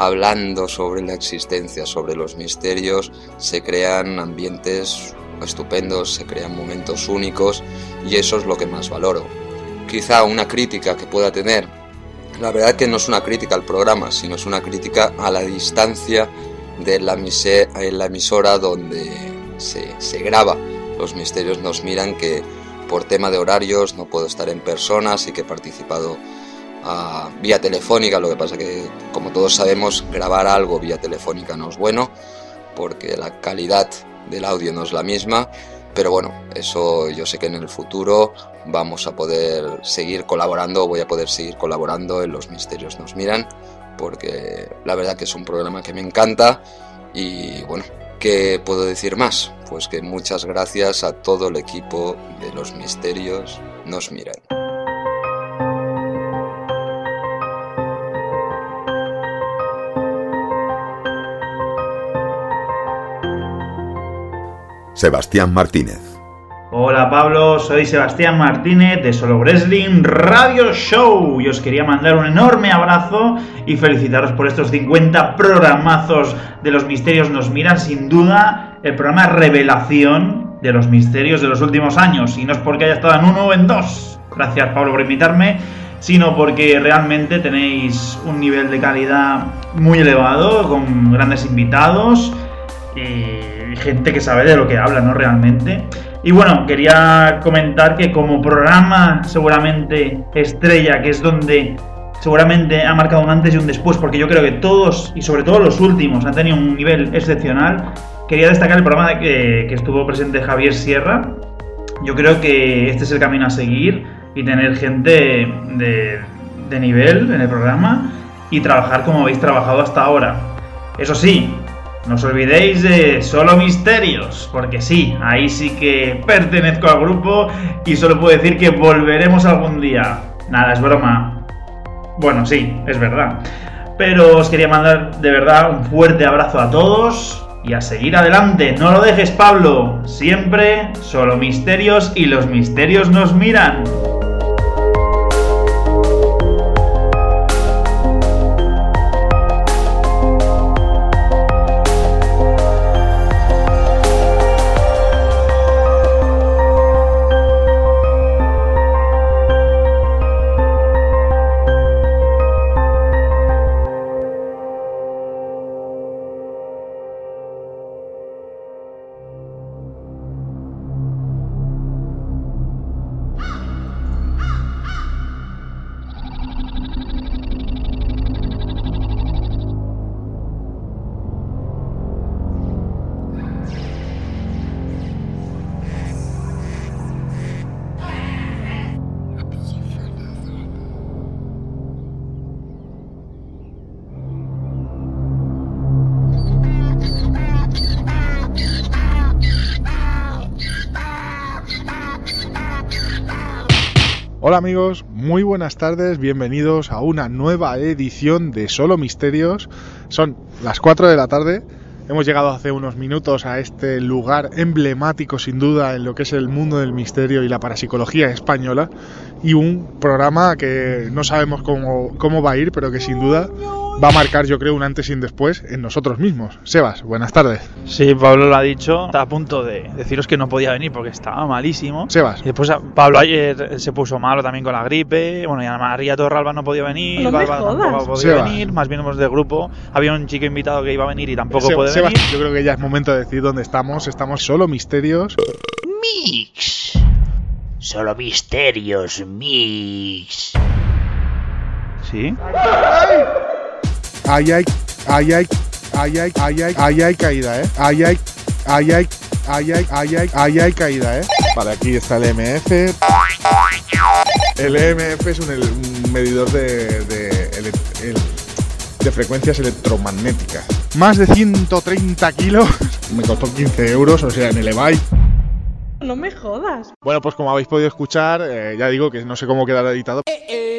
hablando sobre la existencia, sobre los misterios, se crean ambientes estupendos, se crean momentos únicos y eso es lo que más valoro. Quizá una crítica que pueda tener, la verdad que no es una crítica al programa, sino es una crítica a la distancia de la, la emisora donde se, se graba. Los misterios nos miran que por tema de horarios no puedo estar en persona, así que he participado a vía telefónica, lo que pasa que como todos sabemos grabar algo vía telefónica no es bueno porque la calidad del audio no es la misma, pero bueno, eso yo sé que en el futuro vamos a poder seguir colaborando, voy a poder seguir colaborando en Los Misterios nos miran, porque la verdad que es un programa que me encanta y bueno, ¿qué puedo decir más? Pues que muchas gracias a todo el equipo de Los Misterios nos miran. Sebastián Martínez. Hola Pablo, soy Sebastián Martínez de Solo Wrestling Radio Show y os quería mandar un enorme abrazo y felicitaros por estos 50 programazos de los misterios nos miran, sin duda el programa revelación de los misterios de los últimos años y no es porque haya estado en uno o en dos, gracias Pablo por invitarme, sino porque realmente tenéis un nivel de calidad muy elevado con grandes invitados y gente que sabe de lo que habla, ¿no? Realmente. Y bueno, quería comentar que como programa seguramente estrella, que es donde seguramente ha marcado un antes y un después, porque yo creo que todos, y sobre todo los últimos, han tenido un nivel excepcional, quería destacar el programa que, que estuvo presente Javier Sierra. Yo creo que este es el camino a seguir y tener gente de nivel en el programa y trabajar como habéis trabajado hasta ahora. Eso sí, no os olvidéis de Solo Misterios, porque sí, ahí sí que pertenezco al grupo y solo puedo decir que volveremos algún día. Nada, es broma. Bueno, sí, es verdad. Pero os quería mandar de verdad un fuerte abrazo a todos y a seguir adelante. No lo dejes, Pablo. Siempre solo misterios y los misterios nos miran. Amigos, muy buenas tardes, bienvenidos a una nueva edición de Solo Misterios. Son las 4 de la tarde, hemos llegado hace unos minutos a este lugar emblemático sin duda en lo que es el mundo del misterio y la parapsicología española y un programa que no sabemos cómo, cómo va a ir, pero que sin duda va a marcar yo creo un antes y un después en nosotros mismos. Sebas, buenas tardes. Sí, Pablo lo ha dicho. Está a punto de deciros que no podía venir porque estaba malísimo. Sebas. Y después Pablo ayer se puso malo también con la gripe. Bueno, y a María Torralba no podía venir. No jodas. tampoco podía Sebas. venir. Más bien hemos de grupo. Había un chico invitado que iba a venir y tampoco Se- puede Sebas, venir. yo creo que ya es momento de decir dónde estamos. Estamos Solo Misterios. Mix. Solo misterios, Mix. ¿Sí? Ay, Ahí hay, ahí hay, ahí hay, ahí hay, ahí hay caída, ¿eh? Ahí hay, ahí hay, ahí hay, ahí hay, ahí hay caída, ¿eh? Vale, aquí está el MF. El EMF es un, medidor de, de, de, frecuencias electromagnéticas. Más de 130 kilos. Me costó 15 euros, o sea, en el eBay. No me jodas. Bueno, pues como habéis podido escuchar, eh, ya digo que no sé cómo quedará editado. Eh, eh.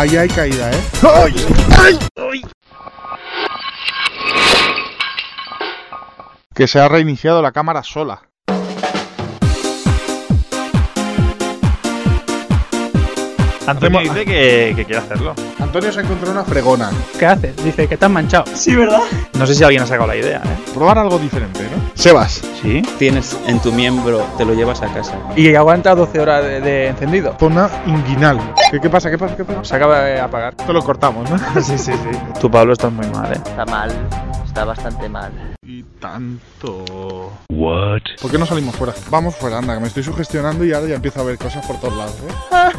Ahí hay caída, ¿eh? ¡Ay! ¡Ay! Que se ha reiniciado la cámara sola. Antonio dice que, que quiere hacerlo. Antonio se encontró una fregona. ¿Qué haces? Dice que te has manchado. Sí, ¿verdad? No sé si alguien ha sacado la idea, ¿eh? Probar algo diferente, ¿no? Sebas. Sí. Tienes en tu miembro, te lo llevas a casa. Y aguanta 12 horas de, de encendido. Zona inguinal. ¿Qué, qué pasa? ¿Qué pasa? ¿Qué pasa? Se acaba de apagar. Esto lo cortamos, ¿no? sí, sí, sí. Tú, Pablo, estás muy mal, ¿eh? Está mal, está bastante mal. Y tanto. What? ¿Por qué no salimos fuera? Vamos fuera, anda, que me estoy sugestionando y ahora ya empiezo a ver cosas por todos lados, ¿eh?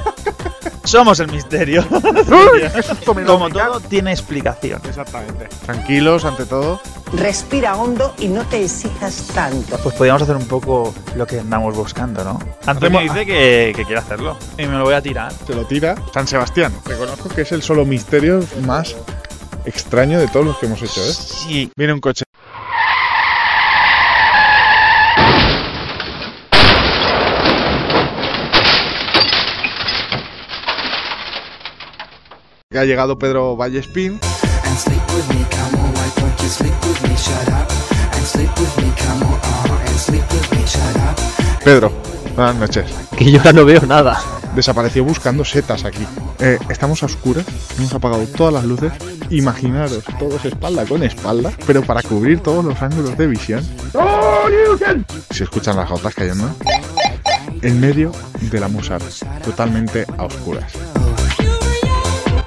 Somos el misterio. ¡Uy! ¡Qué susto me da, Como todo tiene explicación. Exactamente. Tranquilos, ante todo. Respira hondo y no te exijas tanto. Pues podríamos hacer un poco lo que andamos buscando, ¿no? Antonio dice que, que quiere hacerlo. Y me lo voy a tirar. Se lo tira San Sebastián. Reconozco que es el solo misterio más extraño de todos los que hemos hecho, ¿eh? Sí. Viene un coche. Ha llegado Pedro Vallespín. Pedro, buenas noches. Que yo ya no veo nada. Desapareció buscando setas aquí. Eh, estamos a oscuras, hemos apagado todas las luces. Imaginaros, todos espalda con espalda, pero para cubrir todos los ángulos de visión. Se escuchan las gotas cayendo. En medio de la musar, totalmente a oscuras.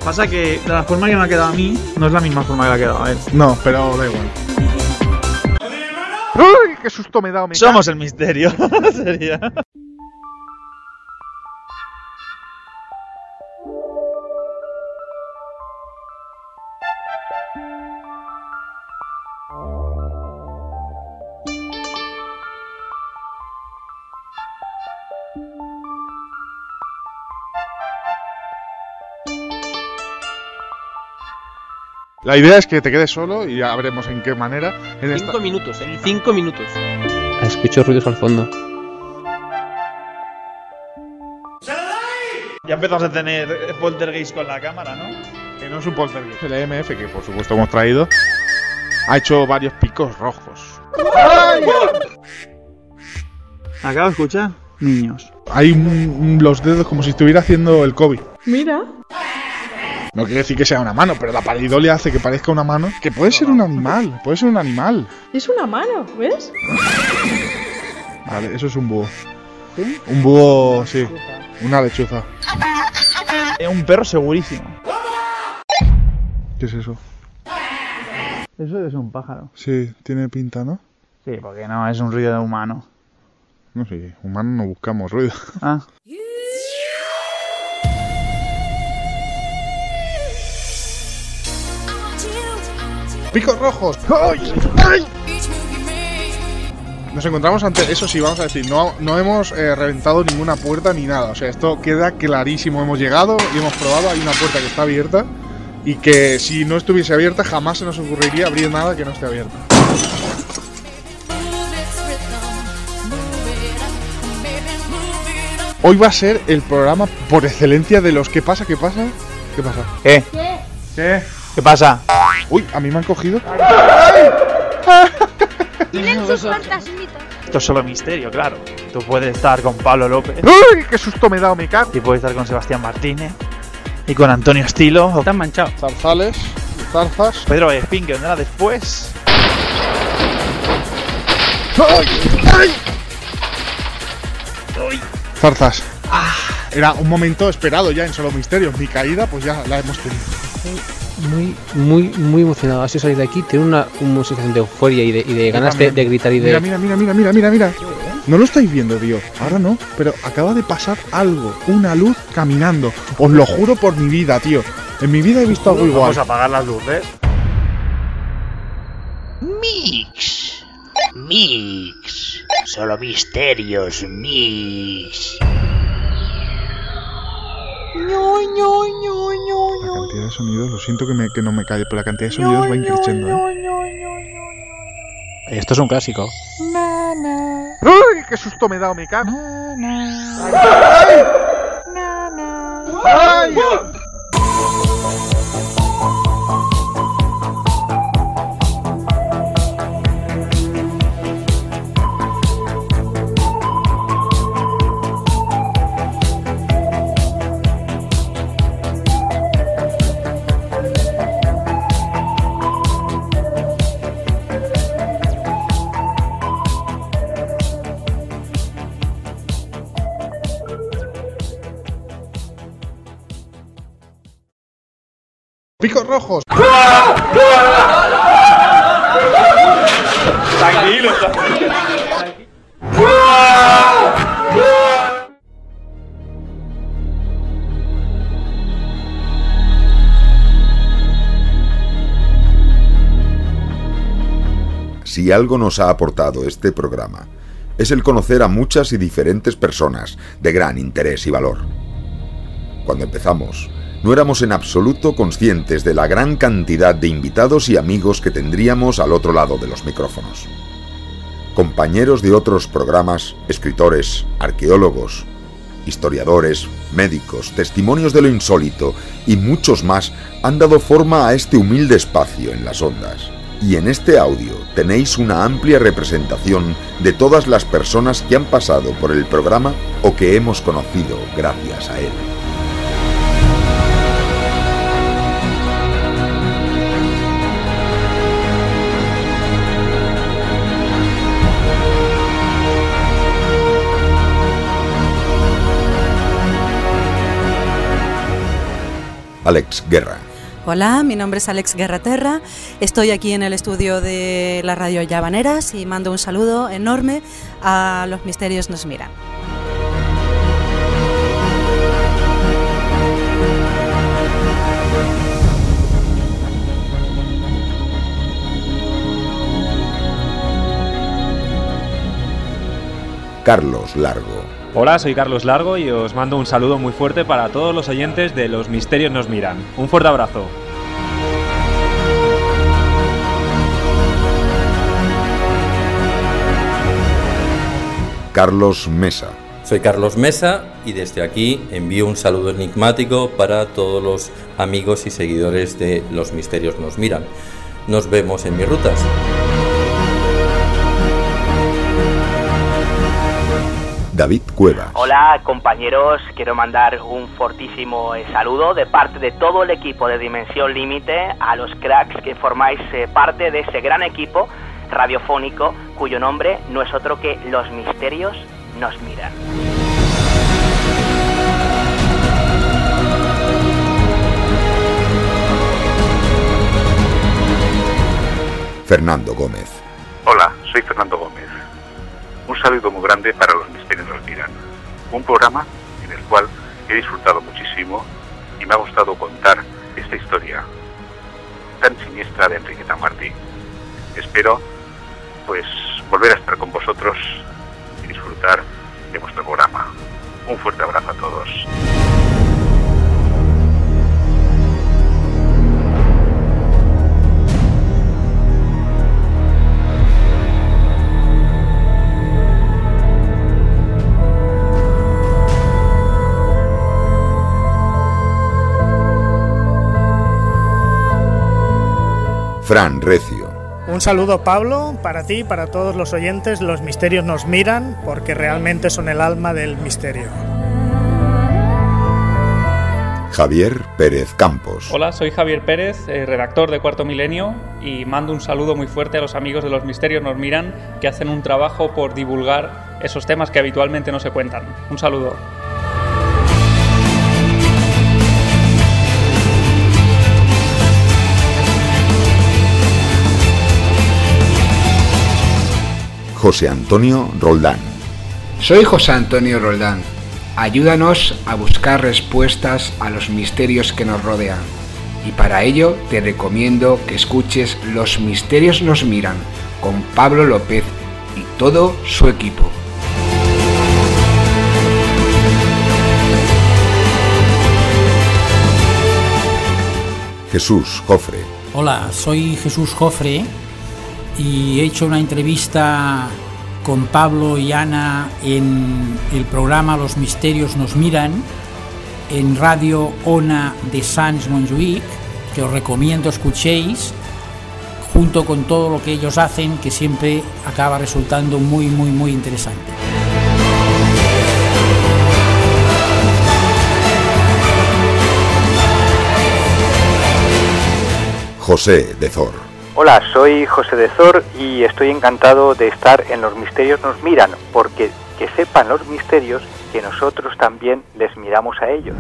Pasa que de la forma que me ha quedado a mí, no es la misma forma que le ha quedado a él. No, pero da igual. ¡Uy! ¡Qué susto me he dado! me Somos el misterio. Sería. La idea es que te quedes solo y ya veremos en qué manera. En esta... Cinco minutos, ¿eh? Cinco minutos. Escucho ruidos al fondo. Ya empezamos a tener poltergeist con la cámara, ¿no? Que no es un poltergeist. El EMF, que por supuesto hemos traído, ha hecho varios picos rojos. Acabo de escuchar niños. Hay un- los dedos como si estuviera haciendo el COVID. Mira. No quiere decir que sea una mano, pero la palidolia hace que parezca una mano. Que puede ser un animal, puede ser un animal. Es una mano, ¿ves? Vale, eso es un búho. Un búho, sí. Una lechuza. Es un perro segurísimo. ¿Qué es eso? Eso debe ser un pájaro. Sí, tiene pinta, ¿no? Sí, porque no, es un ruido de humano. No sé, humano no buscamos ruido. Ah. ¡Picos rojos! ¡Ay! ¡Ay! Nos encontramos ante, eso sí, vamos a decir, no, no hemos eh, reventado ninguna puerta ni nada. O sea, esto queda clarísimo. Hemos llegado y hemos probado. Hay una puerta que está abierta y que si no estuviese abierta jamás se nos ocurriría abrir nada que no esté abierta. Hoy va a ser el programa por excelencia de los ¿Qué pasa? ¿Qué pasa? ¿Qué pasa? ¿Qué? ¿Qué? ¿Qué pasa? Uy, a mí me han cogido. Tienen sus fantasmitas. Esto es solo misterio, claro. Tú puedes estar con Pablo López. ¡Uy! ¡Qué susto me he dado, me cago! Y puedes estar con Sebastián Martínez. Y con Antonio Estilo. Están manchados. Zarzales, zarzas. Pedro Espín, que vendrá después. ¡Ay! ¡Ay! Zarzas. Era un momento esperado ya en Solo Misterios. Mi caída, pues ya la hemos tenido. Muy, muy, muy emocionado. Así salir de aquí, tiene una, una sensación de euforia y de, y de ganas de, de gritar y de. Mira, mira, mira, mira, mira, mira, mira. No lo estáis viendo, tío. Ahora no, pero acaba de pasar algo. Una luz caminando. Os lo juro por mi vida, tío. En mi vida he visto algo igual. Vamos a apagar las luces. Mix. Mix. Solo misterios, Mix. La cantidad de sonidos, lo siento que, me, que no me calle, pero la cantidad de sonidos va increciendo, ¿eh? Esto es un clásico. ¡Uy! ¡Qué susto me he dado, me cago! ¡Ay! ¡Picos rojos! Tranquilo, Si algo nos ha aportado este programa, es el conocer a muchas y diferentes personas de gran interés y valor. Cuando empezamos, no éramos en absoluto conscientes de la gran cantidad de invitados y amigos que tendríamos al otro lado de los micrófonos. Compañeros de otros programas, escritores, arqueólogos, historiadores, médicos, testimonios de lo insólito y muchos más han dado forma a este humilde espacio en las ondas. Y en este audio tenéis una amplia representación de todas las personas que han pasado por el programa o que hemos conocido gracias a él. Alex Guerra. Hola, mi nombre es Alex Guerraterra. Estoy aquí en el estudio de la radio Llavaneras y mando un saludo enorme a Los Misterios Nos Miran. Carlos Largo. Hola, soy Carlos Largo y os mando un saludo muy fuerte para todos los oyentes de Los Misterios Nos Miran. Un fuerte abrazo. Carlos Mesa. Soy Carlos Mesa y desde aquí envío un saludo enigmático para todos los amigos y seguidores de Los Misterios Nos Miran. Nos vemos en mis rutas. David Cueva. Hola compañeros, quiero mandar un fortísimo eh, saludo de parte de todo el equipo de Dimensión Límite a los cracks que formáis eh, parte de ese gran equipo radiofónico cuyo nombre no es otro que Los Misterios nos miran. Fernando Gómez. Hola, soy Fernando Gómez. Un saludo muy grande para los misterios nos miran. Un programa en el cual he disfrutado muchísimo y me ha gustado contar esta historia tan siniestra de Enriqueta Martí. Espero, pues, volver a estar con vosotros y disfrutar de vuestro programa. Un fuerte abrazo a todos. Fran Recio. Un saludo Pablo, para ti, para todos los oyentes, los misterios nos miran porque realmente son el alma del misterio. Javier Pérez Campos. Hola, soy Javier Pérez, eh, redactor de Cuarto Milenio, y mando un saludo muy fuerte a los amigos de los misterios nos miran que hacen un trabajo por divulgar esos temas que habitualmente no se cuentan. Un saludo. José Antonio Roldán. Soy José Antonio Roldán. Ayúdanos a buscar respuestas a los misterios que nos rodean. Y para ello te recomiendo que escuches Los misterios nos miran con Pablo López y todo su equipo. Jesús Jofre. Hola, soy Jesús Jofre y he hecho una entrevista con Pablo y Ana en el programa Los Misterios nos miran en Radio Ona de Sans Montjuïc, que os recomiendo escuchéis, junto con todo lo que ellos hacen, que siempre acaba resultando muy, muy, muy interesante. José de Zor. Hola, soy José de Zor y estoy encantado de estar en Los Misterios nos miran, porque que sepan los misterios que nosotros también les miramos a ellos.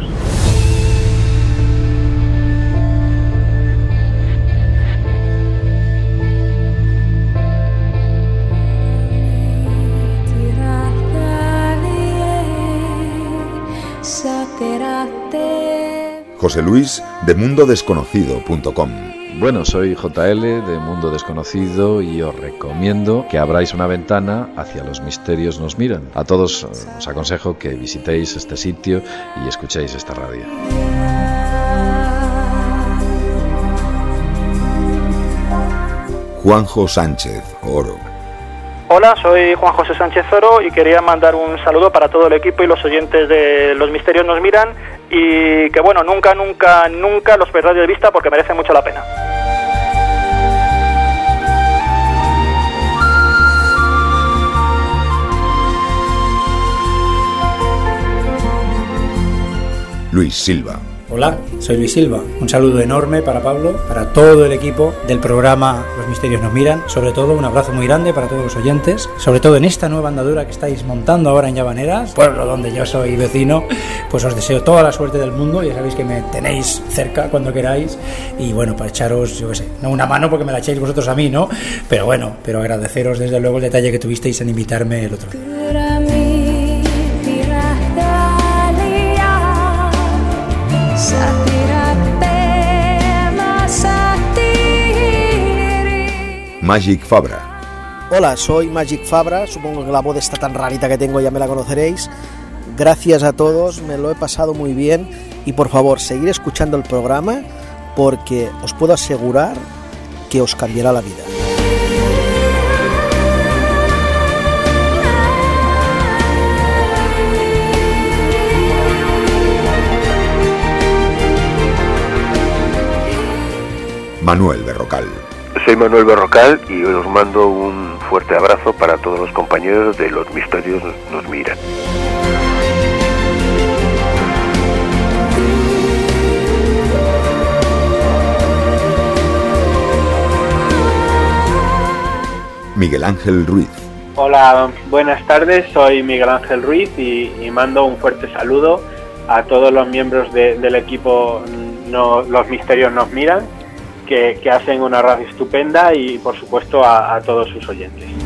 José Luis de mundodesconocido.com. Bueno, soy JL de Mundo Desconocido y os recomiendo que abráis una ventana hacia los misterios nos miran. A todos os aconsejo que visitéis este sitio y escuchéis esta radio. Juanjo Sánchez Oro. Hola, soy Juan José Sánchez Oro y quería mandar un saludo para todo el equipo y los oyentes de Los Misterios nos miran y que bueno, nunca, nunca, nunca los perdáis de vista porque merece mucho la pena. Luis Silva. Hola, soy Luis Silva. Un saludo enorme para Pablo, para todo el equipo del programa Los Misterios nos miran. Sobre todo un abrazo muy grande para todos los oyentes. Sobre todo en esta nueva andadura que estáis montando ahora en Llavaneras, pueblo donde yo soy vecino. Pues os deseo toda la suerte del mundo. Ya sabéis que me tenéis cerca cuando queráis. Y bueno, para echaros, yo qué sé, no una mano porque me la echéis vosotros a mí, ¿no? Pero bueno, pero agradeceros desde luego el detalle que tuvisteis en invitarme el otro día. Magic Fabra. Hola, soy Magic Fabra, supongo que la voz está tan rarita que tengo ya me la conoceréis. Gracias a todos, me lo he pasado muy bien y por favor, seguir escuchando el programa porque os puedo asegurar que os cambiará la vida. Manuel Berrocal. Soy Manuel Berrocal y os mando un fuerte abrazo para todos los compañeros de Los Misterios nos miran. Miguel Ángel Ruiz. Hola, buenas tardes, soy Miguel Ángel Ruiz y, y mando un fuerte saludo a todos los miembros de- del equipo no, Los Misterios nos miran, que, que hacen una radio estupenda y por supuesto a, a todos sus oyentes.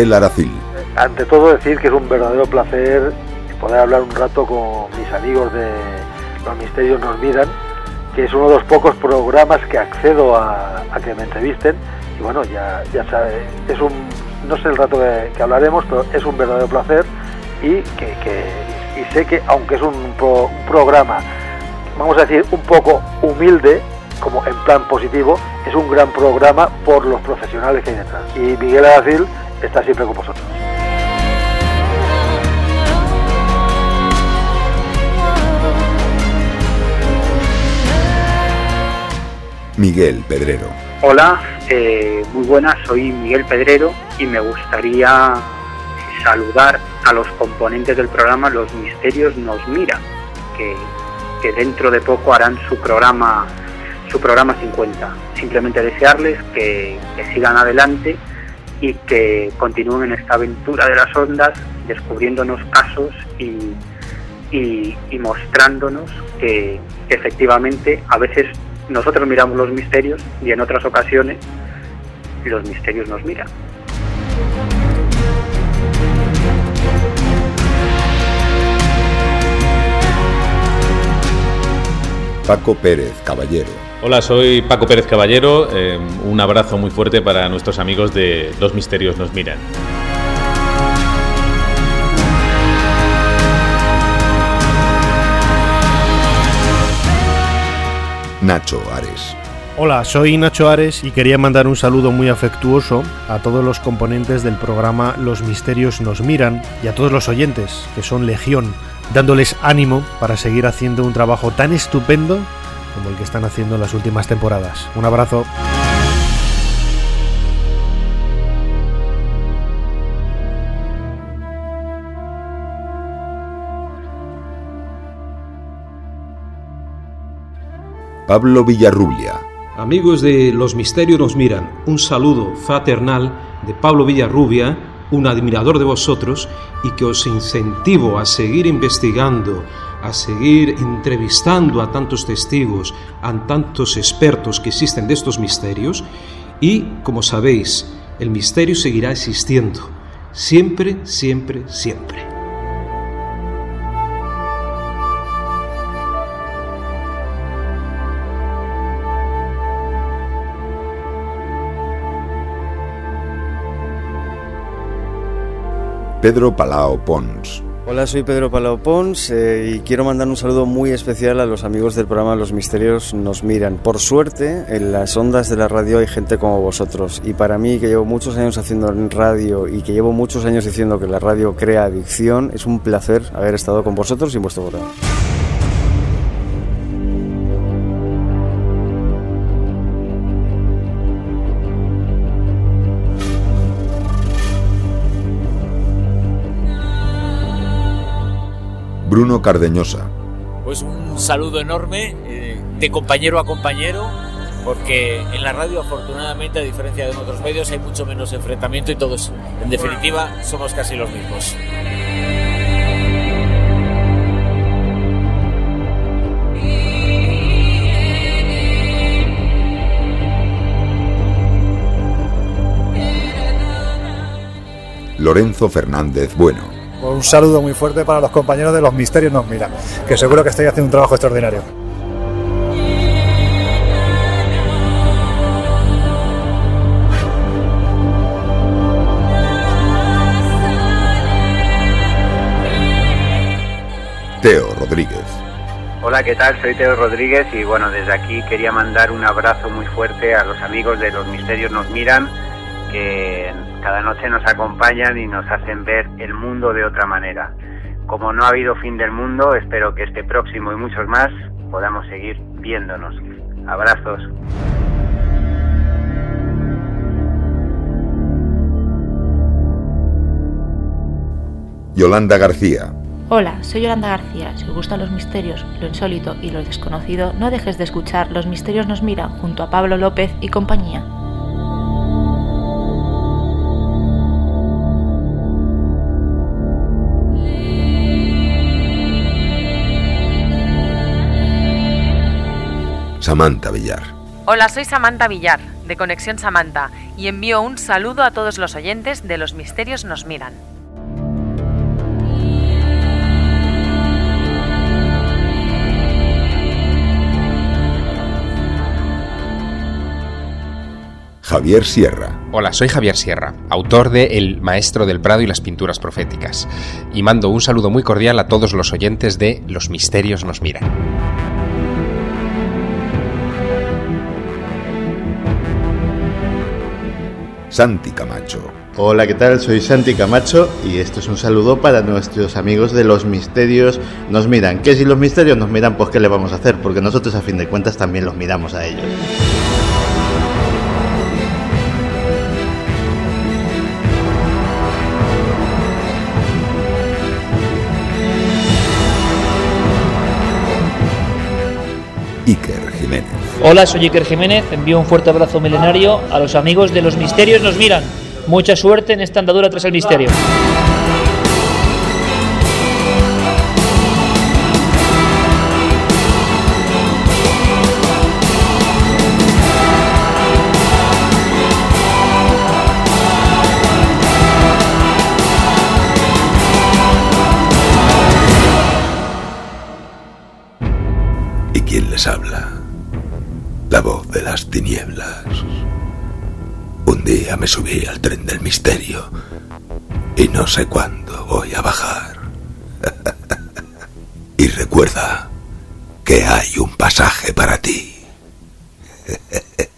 Miguel Aracil. Ante todo decir que es un verdadero placer poder hablar un rato con mis amigos de Los Misterios nos miran, que es uno de los pocos programas que accedo a, que me entrevisten y bueno, ya, ya sabe, es un, no sé el rato que, hablaremos, pero es un verdadero placer y que, y sé que aunque es un, programa, vamos a decir, un poco humilde, como en plan positivo, es un gran programa por los profesionales que hay detrás. Y Miguel Aracil está siempre con vosotros. Miguel Pedrero. Hola, eh, muy buenas, soy Miguel Pedrero y me gustaría saludar a los componentes del programa Los Misterios nos miran, que, dentro de poco harán su programa su programa 50. Simplemente desearles que, sigan adelante y que continúen en esta aventura de las ondas, descubriéndonos casos y, mostrándonos que efectivamente a veces nosotros miramos los misterios y en otras ocasiones los misterios nos miran. Paco Pérez Caballero. Hola, soy Paco Pérez Caballero. Eh, un abrazo muy fuerte para nuestros amigos de Los Misterios nos miran. Nacho Ares. Hola, soy Nacho Ares y quería mandar un saludo muy afectuoso a todos los componentes del programa Los Misterios nos miran y a todos los oyentes, que son legión, dándoles ánimo para seguir haciendo un trabajo tan estupendo como el que están haciendo en las últimas temporadas. Un abrazo. Pablo Villarrubia. Amigos de Los Misterios nos miran, un saludo fraternal de Pablo Villarrubia, un admirador de vosotros y que os incentivo a seguir investigando, a seguir entrevistando a tantos testigos, a tantos expertos que existen de estos misterios y, como sabéis, el misterio seguirá existiendo, siempre, siempre, siempre. Pedro Palao Pons. Hola, soy Pedro Palao Pons eh, y quiero mandar un saludo muy especial a los amigos del programa Los Misterios Nos Miran. Por suerte, en las ondas de la radio hay gente como vosotros y para mí, que llevo muchos años haciendo radio y que llevo muchos años diciendo que la radio crea adicción, es un placer haber estado con vosotros y en vuestro programa. Bruno Cardeñosa. Pues un saludo enorme eh, de compañero a compañero, porque en la radio afortunadamente, a diferencia de otros medios, hay mucho menos enfrentamiento y todos, en definitiva, somos casi los mismos. Lorenzo Fernández Bueno. Un saludo muy fuerte para los compañeros de Los Misterios Nos Miran, que seguro que estáis haciendo un trabajo extraordinario. Teo Rodríguez. Hola, ¿qué tal? Soy Teo Rodríguez y bueno, desde aquí quería mandar un abrazo muy fuerte a los amigos de Los Misterios Nos Miran, que cada noche nos acompañan y nos hacen ver el mundo de otra manera. Como no ha habido fin del mundo, espero que este próximo y muchos más podamos seguir viéndonos. Abrazos. Yolanda García. Hola, soy Yolanda García. Si os gustan los misterios, lo insólito y lo desconocido, no dejes de escuchar Los Misterios nos miran junto a Pablo López y compañía. Samantha Villar. Hola, soy Samantha Villar, de Conexión Samantha, y envío un saludo a todos los oyentes de Los Misterios nos miran. Javier Sierra. Hola, soy Javier Sierra, autor de El Maestro del Prado y las Pinturas Proféticas, y mando un saludo muy cordial a todos los oyentes de Los Misterios nos miran. Santi Camacho. Hola, ¿qué tal? Soy Santi Camacho y esto es un saludo para nuestros amigos de Los Misterios Nos Miran. Que si los misterios nos miran, pues ¿qué le vamos a hacer? Porque nosotros a fin de cuentas también los miramos a ellos. Iker Jiménez. Hola, soy Iker Jiménez. Envío un fuerte abrazo milenario a los amigos de Los Misterios Nos Miran. Mucha suerte en esta andadura tras el misterio. Tinieblas. Un día me subí al tren del misterio y no sé cuándo voy a bajar. y recuerda que hay un pasaje para ti.